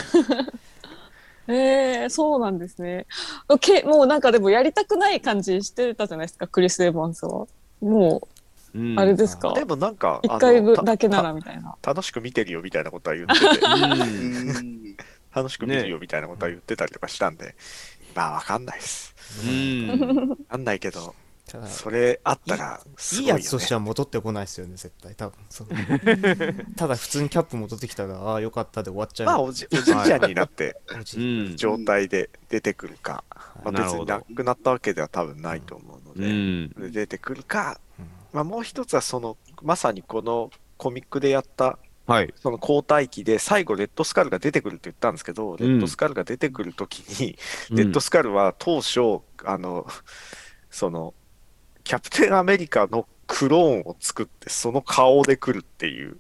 え ー、そうなんですね。けもうなんかでもやりたくない感じしてたじゃないですかクリス・エヴァンスは。もうん。うあれですか？でもなんか、一回あのた分だけならみたいな。た楽しく見てるよみたいなことは言ってて、うん。う ん楽しく見るよみたいなことは言ってたりとかしたんで、まあわかんないです。うん。わかんないけど、それあったらすいいごいよ、ね。やつとしては戻ってこないですよね絶対多分その ただ普通にキャップ戻ってきたらああよかったで終わっちゃうまあおじおじいちゃんになって。状態で出てくるか、まあ、別になるほどなくなったわけでは多分ないと思うのうで、ん。で出てくるか、うんまあ、もう一つはそのまさにこのコミックでやったはい。その交代期で最後レッドスカルが出てくるって言ったんですけど、レッドスカルが出てくるときに、レッドスカルは当初あのそのキャプテンアメリカのクローンを作ってその顔で来るっていう。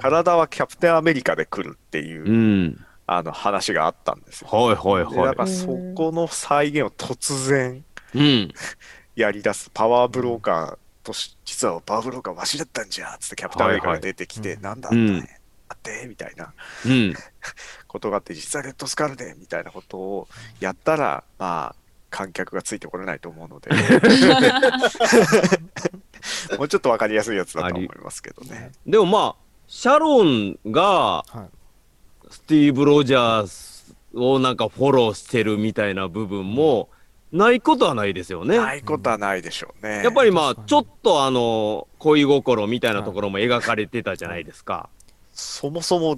体はキャプテンアメリカで来るっていう、うん。あの話があったんですよ。はいはいはでだからそこの再現を突然い。うん。やり出すパワーブローカーとし、実はパワーブローカーわしだったんじゃっつってキャプテンアメリカが出てきて、はいはい。なんだあったね、あってみたいな。うん。ことがあって実はレッドスカルでみたいなことをやったらまあ観客がついてこれないと思うので もうちょっとわかりやすいやつだと思いますけどね。でもまあ、シャロンがはい。スティーブ・ロジャースをなんかフォローしてるみたいな部分もないことはないですよね。ないことはないでしょうね。やっぱりまあ、ちょっとあの、恋心みたいなところも描かれてたじゃないですか。そもそも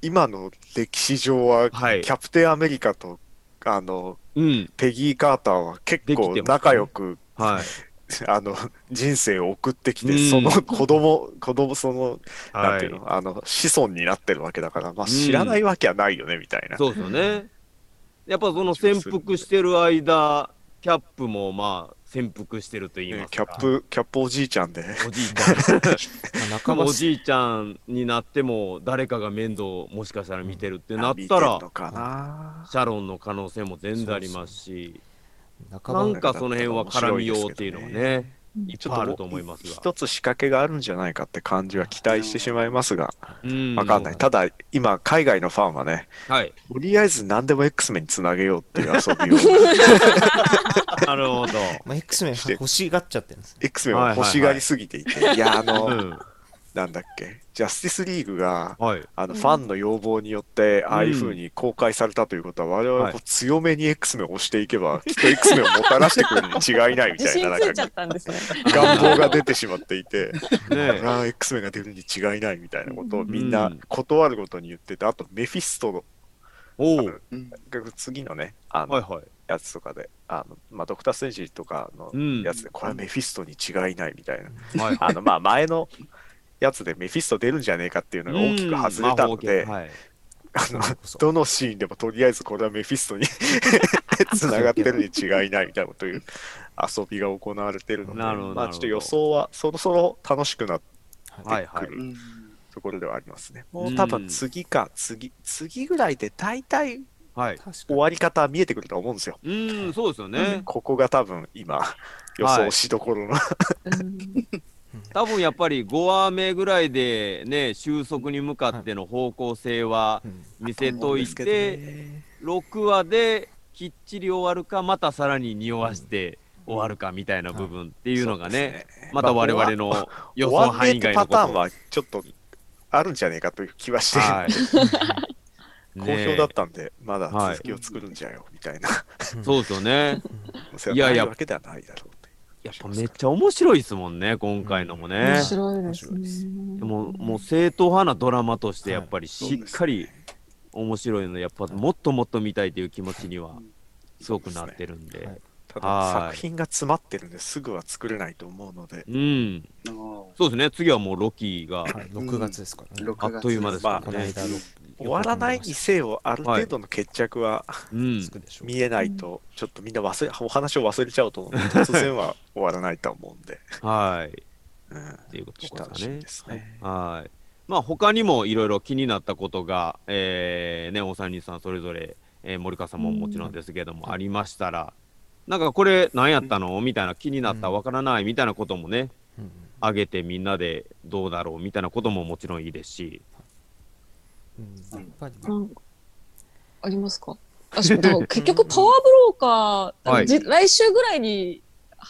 今の歴史上は、はいキャプテンアメリカとあのうん。ペギー・カーターは結構仲良く、はい。あの人生を送ってきて、うんその子供子供その、なんはいていうのあの子孫になってるわけだから、まあ、ん知らないわけはないよね、みたいな。そうですよね。やっぱその潜伏してる間、キャップもまあ潜伏してると言いますか。ねキャップ、キャップおじいちゃんで。おじいちゃん。おじいちゃんになっても誰かが面倒をもしかしたら見てるってなっ見たらてんのかなシャロンの可能性も全然ありますしな仲間んかその辺は絡みようっていうのもねいっぱいあると思いますが。一つ仕掛けがあるんじゃないかって感じは期待してしまいますが、うん。わかんない。ただ、今、海外のファンはね、はい。とりあえず何でも X メンにつなげようっていう遊びを、なるほど。まあ、X メン欲しがっちゃってるんですね。X メンを欲しがりすぎていて、いや、あの、うん。なんだっけ、ジャスティスリーグが、はい。あのファンの要望によって、ああいう風に公開されたということは、我々はこう強めに X メンを押していけば、きっと X メンをもたらしてくれるに違いないみ自たいな、なんか信ついちゃったんですね。願望が出てしまっていて、ねああ、X メンが出るに違いないみたいなことをみんなことあるごとに言ってて、あとメフィストのお次のね、あのはいやつとかで、あのまあ、ドクター・ストレンジとかのうん。やつで、これはメフィストに違いないみたいな、はい。あのまあ前のやつでメフィスト出るんじゃねえかっていうのが大きく外れたので、はい。あのどのシーンでもとりあえずこれはメフィストに つながってるに違いないみたいなこという遊びが行われてるので、まあちょっと予想はそろそろ楽しくなってはいはい。くるうんところではありますね。もう多分次か次、次ぐらいで大体終わり方は見えてくると思うんですよ。うんそうですよね。ここが多分今予想しどころの、多分やっぱり5話目ぐらいでね収束に向かっての方向性は見せといて、6話できっちり終わるかまたさらに匂わして終わるかみたいな部分っていうのがね、また我々の予想範囲外のパターンはちょっとあるんじゃねえかという気はしてる、はい。好評だっねたんで、まだ続きを作るんじゃよ、みたいな。そうですよね。いやいないわけではないだろうやっぱめっちゃ面白いですもんね今回のもね。面、白いですね。でももう正統派なドラマとしてやっぱりしっかり面白いのでやっぱもっともっと見たいという気持ちにはすごくなってるんで、はい。ただはい作品が詰まってるんですぐは作れないと思うので、うん。そうですね。次はもうロキがはい、6月ですからね、6あっという間ですまあこの間の終わらないにせよ、ある程度の決着はうん。見えないと、ちょっとみんな忘れお話を忘れちゃうと思うので、突然は終わらないと思うんで、はい。うん、っていうことですかね。ね。はい。まあ他にもいろいろ気になったことが、えー、ね、お三人さんそれぞれ、えー森川さんももちろんですけども、ありましたら、なんかこれ何やったの？みたいな気になったわからないみたいなこともね、うん。あげてみんなでどうだろうみたいなことももちろんいいですし、うん。やっぱりなんかありますか？あそうでも 結局パワーブローカー、はい。じ来週ぐらいに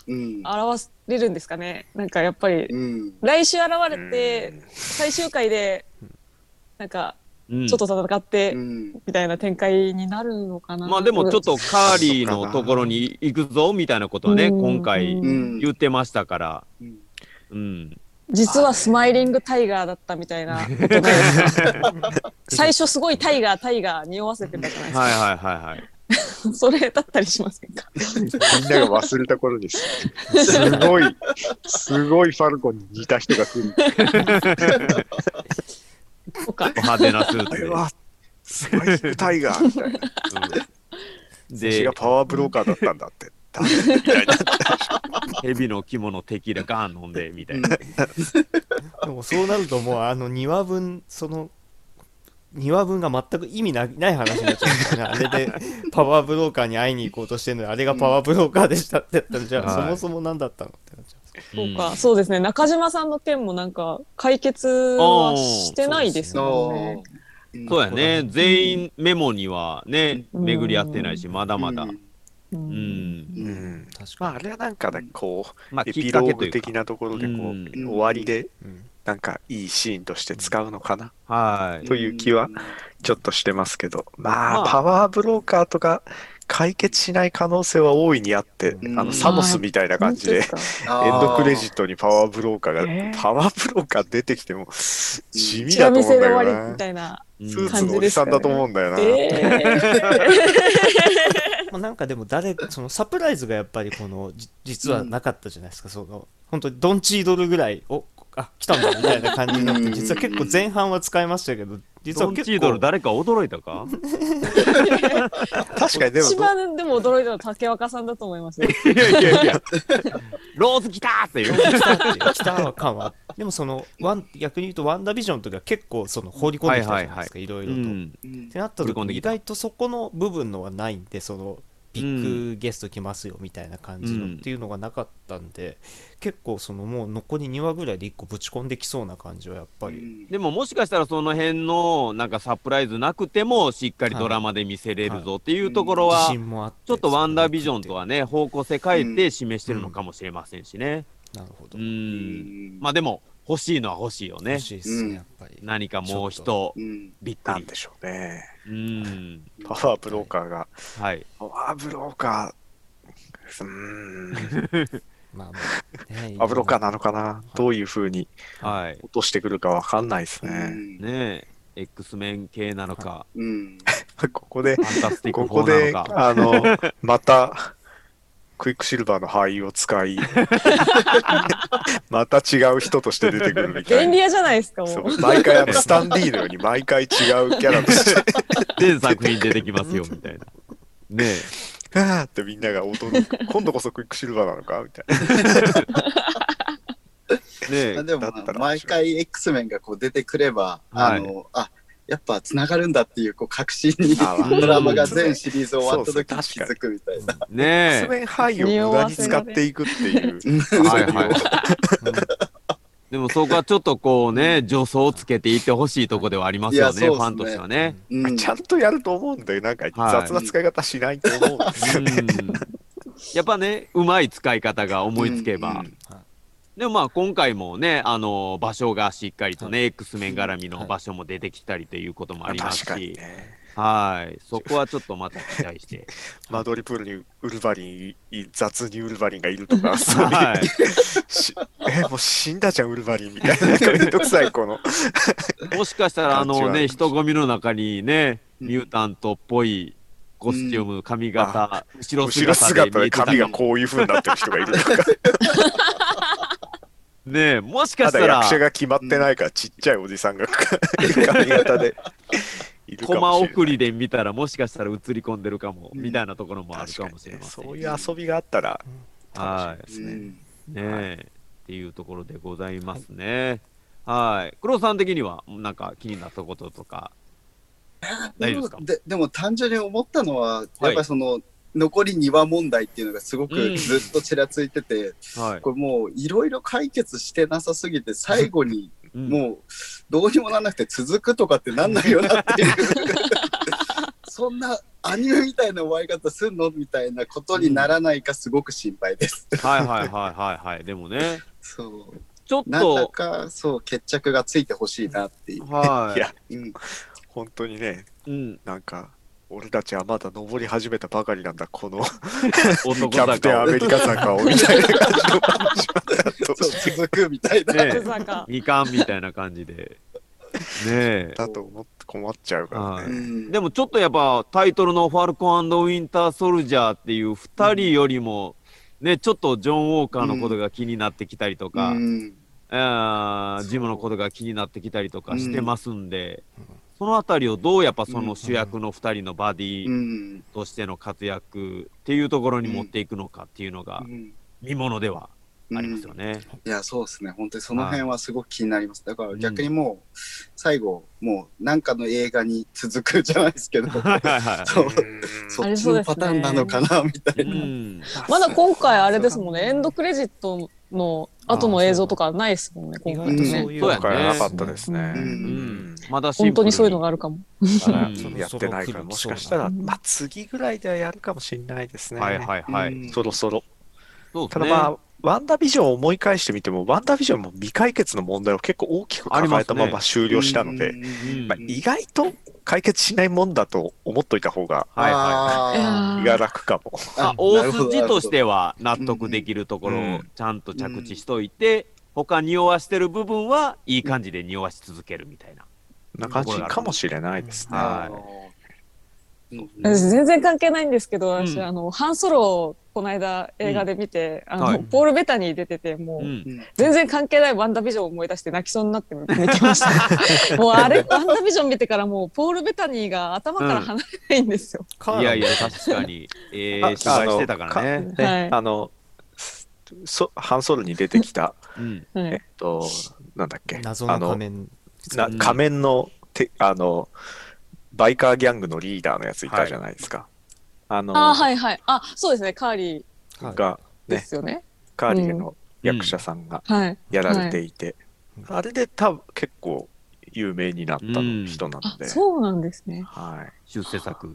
うん。現れるんですかね？なんかやっぱりうん。来週現れて最終回でなんかうん。ちょっと戦ってうん。みたいな展開になるのかな、まあでもちょっとカーリーのところに行くぞみたいなことはね、うん。今回うん。言ってましたから、うん。うん。実はスマイリングタイガーだったみたいな ことで最初すごいタイガータイガー匂わせてたじゃないですか、はいはいはいはい。それだったりしませんか？みんなが忘れた頃です。すごい、すごいファルコンに似た人が来る。とか派手なスーツで。あれは、スパイクタイガーみたいな。うんで私が、パワーブローカーだったんだって。た。いな。蛇の肝のテキーラガーン飲んでみたいな。でもそうなるともうあの2話分その2話分が全く意味なない話になっちゃうんですよねあれでパワーブローカーに会いに行こうとしてるのにあれがパワーブローカーでしたって言ったらじゃあ、はい。そもそも何だったのってなっちゃう。そうか、んそうですね。中島さんの件もなんか解決はしてないですもんね。そうやね、全員メモにはね、うん。巡り合ってないし、まだまだ。ううん。うん。確まあ、かあれはなんかね、こう、まあ、エピロー。グ的なところで、こう、うん終わりで、に、うんなんかいいシーンとして使うのかな、はい。という気はちょっとしてますけど、まあ、まあパワーブローカーとか解決しない可能性は大いにあって、うんあの、サノスみたいな感じで、エンドクレジットにパワーブローカーが、えーパワーブローカー出てきても、地味だと思うんだよな。みたいな。うんスーツのおじさんだと思うんだよな。え まあ、なんかでも誰そのサプライズがやっぱりこのじ実はなかったじゃないですか、その本当にドンチードルぐらいおあ来たんだみたいな感じになってうん。実は結構前半は使いましたけど実は結ドンチードル構誰か驚いたか？確かにでも一番でも驚いたのは竹若さんだと思いますよ。いやいやいや。ローズ来たーっていう。来たって来た感はでもそのワン逆に言うとワンダービジョンとか結構その放り込んできたじゃないですか、いろいろと。うんうんってなった時に意外とそこの部分のはないんでそのビッグゲスト来ますよみたいな感じのうんっていうのがなかったんで、結構そのもう残り2話ぐらいで1個ぶち込んできそうな感じはやっぱり、でももしかしたらその辺のなんかサプライズなくてもしっかりドラマで見せれるぞっていうところ自はちょっとワンダービジョンとはね方向性変えて示してるのかもしれませんしね。なるほど、うん。まあでも欲しいのは欲しいよね。欲しいですね、うん。やっぱり。何かもう人うん。びっくりなんでしょうね。うん。パワーブローカーが、はい。パワーブローカー、うーん、まあまあ ねパワーブローカーなのかな、どういうふうにはい。落としてくるかわかんないですうね。ん。ねえ。X メン系なのか。うん。ここでフ、ァンタスティック4ここで、あの、また、クイックシルバーの俳優を使い、また違う人として出てくるみたいな。便利屋じゃないですか、も。そうう毎回あのスタンディーのように毎回違うキャラとして、全作品出てきますよみたいなねえはーってみんなが驚く。今度こそクイックシルバーなのかみたいな。ねえまあでもだったら毎回 X メンがこう出てくれば、はいあのあやっぱつながるんだっていうこう確信にドラマが全シリーズ終わった時に気づくみたいな。ねスメン俳優を無駄に使っていくっていう。え はいはい。でもそこはちょっとこうね助走をつけていってほしいとこではありますよねね。ファンとしてはね。うん。ちゃんとやると思うんだよ。なんか雑な使い方しないと思うんですよね。うん。やっぱねうまい使い方が思いつけば、うんでもまあ今回もねあの場所がしっかりとね、X 面絡みのはい。場所も出てきたりということもありますし、確かにね。はい。そこはちょっとまた期待して。マドリプールにウルヴァリンい、雑にウルヴァリンがいるとか、そういう、はい。しえ、もう死んだじゃん、ウルヴァリンみたいな、なんかめんどくさい、この。もしかしたらあのね人混みの中にねうん。ミュータントっぽいコスチューム、髪型後ろ後ろ姿で髪がこういう風になってる人がいるとか、ねもしかまだしたら。役者が決まってないから、ちっちゃいおじさんが 髪型で。いるかコマもしれない。送りで見たらもしかしたら映り込んでるかも、うん。みたいなところもあるかもしれませんそういう遊びがあったら、は楽しみですね。うん。いねえ。っていうところでございますね。はい。黒さん的にはなんか気になったこととか大丈夫ですかででも単純に思ったのは、やっぱりその残り2話問題っていうのがすごうん。くずっとちらついてて、はい。これもういろいろ解決してなさすぎて最後にうん。もうどうにもならなくて続くとかってなんないよなっていう。そんなアニメみたいな終わり方すんのみたいなことにならないかすごく心配です。はいはいはいはいはい。でもね。そう。ちょっなんかそう決着がついてほしいなっていう。はいやうん。本当にね、うん。なんか、俺たちはまだ登り始めたばかりなんだ、この。男 キャプテンアメリカ坂をみたいな感じの続くみたいな。ねまさか。みかんみたいな感じで。ねえ。だと思って困っちゃうからはいね。うん。でもちょっとやっぱタイトルの「ファルコンウィンター・ソルジャー」っていう2人よりも、ねちょっとジョン・ウォーカーのことが気になってきたりとか、うん。ジムのことが気になってきたりとかしてますんで、そのあたりをどうやっぱその主役の2人のバデうィん。としての活躍っていうところに持っていくのかっていうのがうん。見ものではありますよね。いや、そうですね。本当にその辺はすごく気になります。だから逆にもう、最後、もうなんかの映画に続くじゃないですけど、はいそう、うん。そっちのパターンなのかな、みたういな。ん。まだ今回あれですもんね、エンドクレジットの後の映像とかないですもんね、意今回ね外とそう。いうそうやね今回はなかったですね。ううんんまだ本当にそういうのがあるかも。やってないから、もしかしたら、うんまあ次ぐらいではやるかもしれないですね。はいはいはい。うんそろそろ。ただまあ、ワンダービジョンを思い返してみても、ワンダービジョンも未解決の問題を結構大きく抱えたまま終了したので、うんまあ、意外と解決しないもんだと思っといた方がはいはいあ気が楽かも。まあ、あ大筋としては納得できるところをうんちゃんと着地しといて、他匂わしてる部分はいい感じで匂わし続けるみたいな。な感じかもしれないですね。はうん。私全然関係ないんですけど、私、うん。あの、ハンソロこの間映画で見て、あの、はいポール・ベタニー出ててもう、うん全然関係ないワンダービジョンを思い出して泣きそうになって見てました。もうあれ、ワンダービジョン見てからもうポール・ベタニーが頭から離れないんですよ。カーラいやいや、確かに。えー、あ取材してたからね。ねはいあのそハンソロに出てきたうん。はいえっとなんだっけ謎の仮面なうん仮面のてあのバイカーギャングのリーダーのやついたじゃないですか。あのあーはいはい。あ、そうですね。カーリはいが、ーでね、すよね。カーリーの役者さんがはい。やられていて、うんあれで多分結構有名になったうん人なあので、そうなんですね。はい、出世作。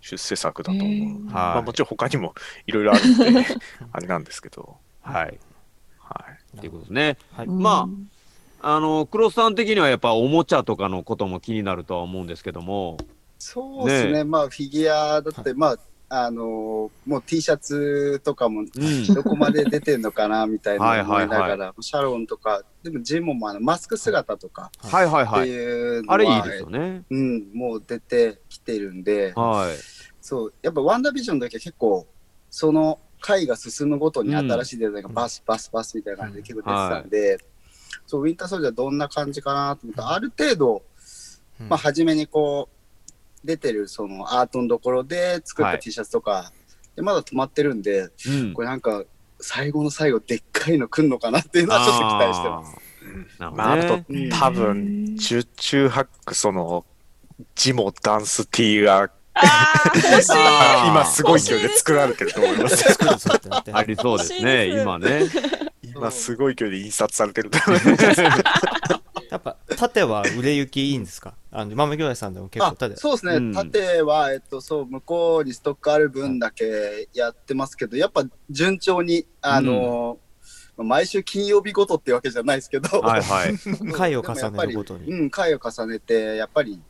出世作だと思う。まあ、もはちろん他にもいろいろあるんで あれなんですけど、い。はい。はい、っていうことですね。はいまあうんあの、クロスさん的にはやっぱおもちゃとかのことも気になるとは思うんですけども。そうですねねまあフィギュアだって、まああのもう T シャツとかもうん。どこまで出てんのかなみたいなはい思いながはいら、シャロンとか、でもジモもあのマスク姿とかってはいはいはい。いうのは、あれいいですよね。うん、もう出てきてるんで、はい。そう、やっぱワンダービジョンの時は結構、その回が進むごとに新しいデザインがバスバスバスみたいな感じで結構出てたんで、そう、ウィンターソルジャーどんな感じかなと思ったら、ある程度、うんまあ、初めにこう、出てるそのアートのところで作ったはい T シャツとか、でまだ止まってるんで、うん。これなんか、最後の最後、でっかいの来んのかなっていうのはちょっと期待してます。す。なるほまあ、あと多分、十中八九その、ジモダンス T が 今すごい勢いで作られてると思います。作るぞってなってありそうですね、今ね。今すごい勢いで印刷されてると思います。やっぱ縦は売れ行きいいんですか？あの豆兄弟さんでも結構あ縦。そうですね、うん。縦は、えっと、そう、向こうにストックある分だけやってますけど、やっぱ順調に、あのまあ毎週金曜日ごとってわけじゃないですけど、はいはい。回を重ねるごとに。うん、回を重ねて、やっぱり、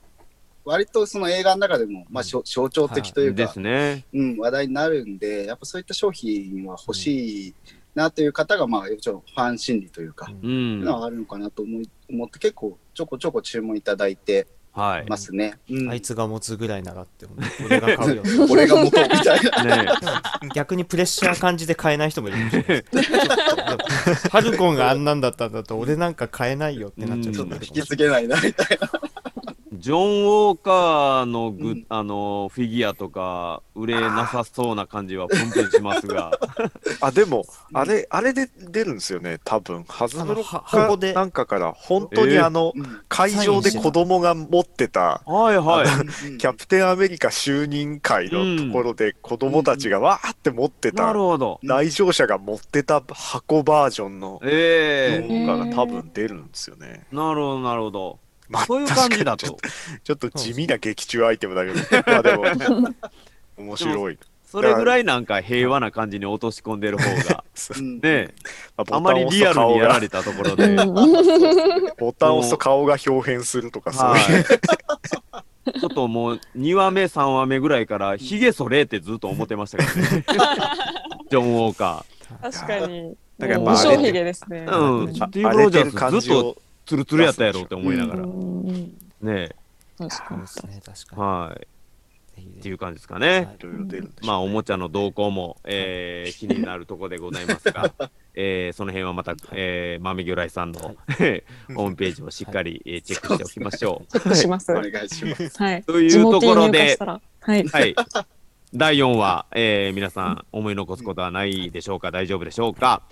割とその映画の中でも、まあ、しょ象徴的というか、ですね。うん、話題になるんで、やっぱそういった商品は欲しいなという方が、まあ、もちろんファン心理というか、う。んのはあるのかなと思い思って、結構ちょこちょこ注文いただいてはい。ますね。うんあいつが持つぐらいならって 俺が買うよ 俺が元みたいな。ね逆にプレッシャー感じで買えない人もいるかもしれないで ハルコンがあんなんだったんだと俺なんか買えないよってなっちゃう人もいるかもしれない引き継げないなみたいな。ジョン・ウォーカーのグ、うんあのフィギュアとか売れなさそうな感じはプンプンしますが、あ、でも、あれ、あれで出るんですよね、多分。ハズブロは箱でかなんかから、本当にあの、うん会場で子供が持ってた、はいはい。キャプテンアメリカ就任会のところで子供たちがわーって持ってたなる、ほど。来場者が持ってた箱バージョンのええ動画が多分出るんですよね。なるほど、なるほど。まあそういう感じだとちょっ。ちょっと地味な劇中アイテムだけど、まあでも、面白い。それぐらいなんか平和な感じに落とし込んでる方が、うんね、まあまりリアルにやられたところで、ボタンを押すと顔が表変するとかそうはいう。い。ちょっともう2話目、3話目ぐらいから、ヒゲそれってずっと思ってましたからね。ジョン・ウォーカ確かに。だからまあ無償ヒゲですね。ー。うん、スあティーブ・ロジャーズずっとツルツルやったやろうって思いながら、ね確かにそうですね確かにはい。っていう感じですかね。まあ、おもちゃの動向も、えー気になるところでございますが、えーその辺はまた、えー、豆魚来さんの、ホームページをしっかり、えーチェックしておきましょう。チェックします。おは願いします。い。というところではい。はい。第4話、えー皆さん思い残すことはないでしょうか？大丈夫でしょうか？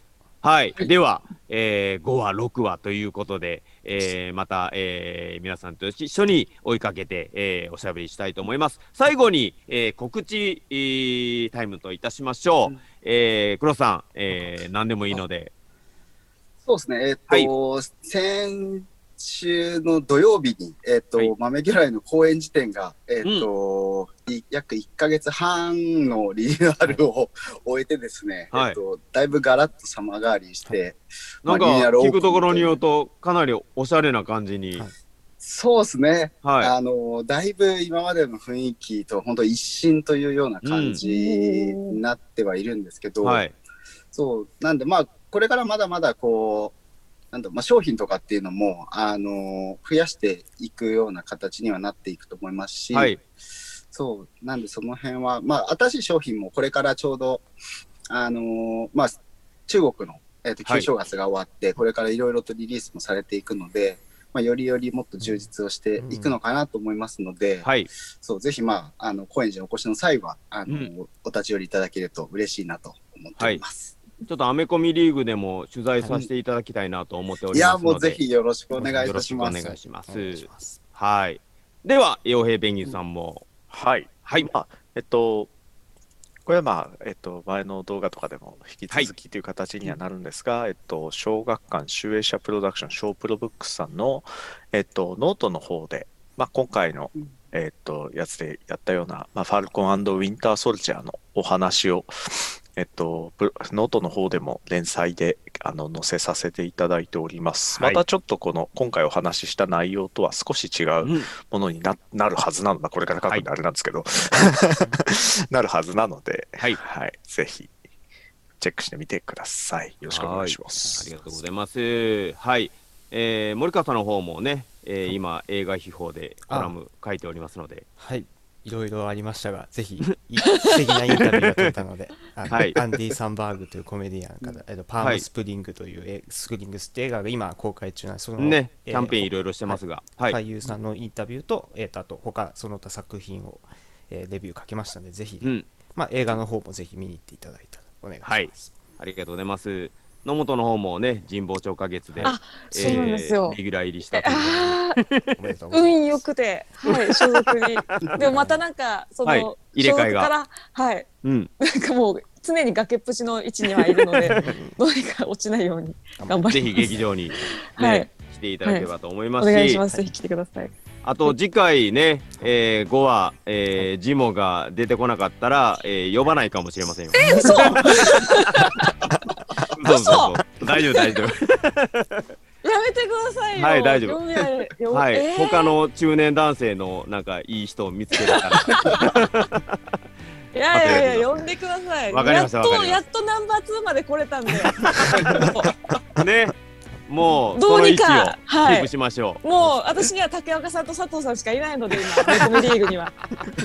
はい。では、えー5話、6話ということで、えーまた、えー皆さんと一緒に追いかけて、えーおしゃべりしたいと思います。最後に、えー告知、えータイムといたしましょう。うん。えー黒さん、えー何でもいいので、そうですね、えっ、と、先週の土曜日に、えっ、と、はい。豆嫌いの公演時点が、えっ、と、い約1ヶ月半のリニューアルを終えてですね、はい。えっ、と、だいぶガラッと様変わりして、なんか聞くところによると、かなりおしゃれな感じに、はい。そうですね、はあの、だいぶ今までの雰囲気と本当一新というような感じになってはいるんですけい。ど、はい。そう、なんでまあ、これからまだまだこう、なんだまあ、商品とかっていうのも、あの増やしていくような形にはなっていくと思いますし、はい。そう、なんでその辺は、まあ、新しい商品もこれからちょうど、あのーまあ、中国の、えー、とはい旧正月が終わって、これからいろいろとリリースもされていくので、まあ、よりよりもっと充実をしていくのかなと思いますので、はい。そうぜひ、まあ、あの高円寺にお越しの際はあの、うんお立ち寄りいただけると嬉しいなと思っております。ちょっとアメコミリーグでも取材させていただきたいなと思っておい、りますので。や、もうぜひよろしくお願いいたします。お願いします。お願いしますはい。では、洋平ペンギンさんも。はい。はい。まあ、えっと、これはまあ、えっと、前の動画とかでも引き続きという形にはなるんですが、えっと、小学館集英社プロダクション、 ShoPro Books さんの、えっと、ノートの方で、まあ、今回のうん、えっと、やつでやったような、まあ、ファルコンウィンターソルジャーのお話を、えっと、ノートの方でも連載であの載せさせていただいております。はい。またちょっとこの今回お話しした内容とは少し違ううん。ものにななるはずなのだ、これから書くんであれなんですけど、なるはずなので、はい。ぜひチェックしてみてください。よろしくお願いします。ありがとうございます。はい。えー森川さんの方もね、えー今、映画秘宝でコラム書いておりますので、はいいろいろありましたが ぜひい素敵なインタビューが取れたのであのはいアンディ・サンバーグというコメディアンから、えっとパームスプリングという、えスプリングスって映画が今公開中なんでその、ね、キえャンペーンいろいろしてますが、はい。俳優さんのインタビューと,、えーとあと他その他作品を、えーレビュー書きましたのでぜひ、うん。まあ、映画の方もぜひ見に行っていただいたらお願いします、はいありがとうございます。野本の方もね、神保町花月で、あそうなんですよレギュラー入りした 運良くて、はい、所属に。でもまたなんか、その、はい入れ替えがはい、うん。なんかもう常に崖っぷちの位置にはいるので、どうにか落ちないように頑張ぜります。ひ劇場に、ねはい来ていただければと思いまおすし、願いします。ぜひ来てください。あと次回ね、えー、5話、えー、ジモが出てこなかったら、えー、呼ばないかもしれませんよ。え、嘘そうそうそう。大丈夫、大丈夫。やめてくださいよ。はい大丈夫はい、えー他の中年男性のなんかいい人を見つけたら、いやいやいや、呼んでください。わかりましたやっと、やっとナンバー2まで来れたんで。ね、もうどうの位置をか、はいキープ。しましょう。もう私には竹岡さんと佐藤さんしかいないので今メコミリーグには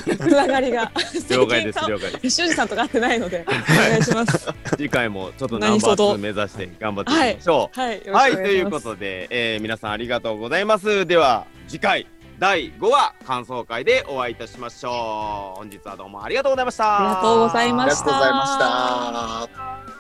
つながりが了解です、了解です。修二さんとか会ってないのでお願いします次回もちょっとナンバー何卒2目指して頑張っていきましょう。はいはい、ということで、えー皆さんありがとうございます。では、次回、第5話感想会でお会いいたしましょう。本日はどうもありがとうございました。ありがとうございまありがしとうございました。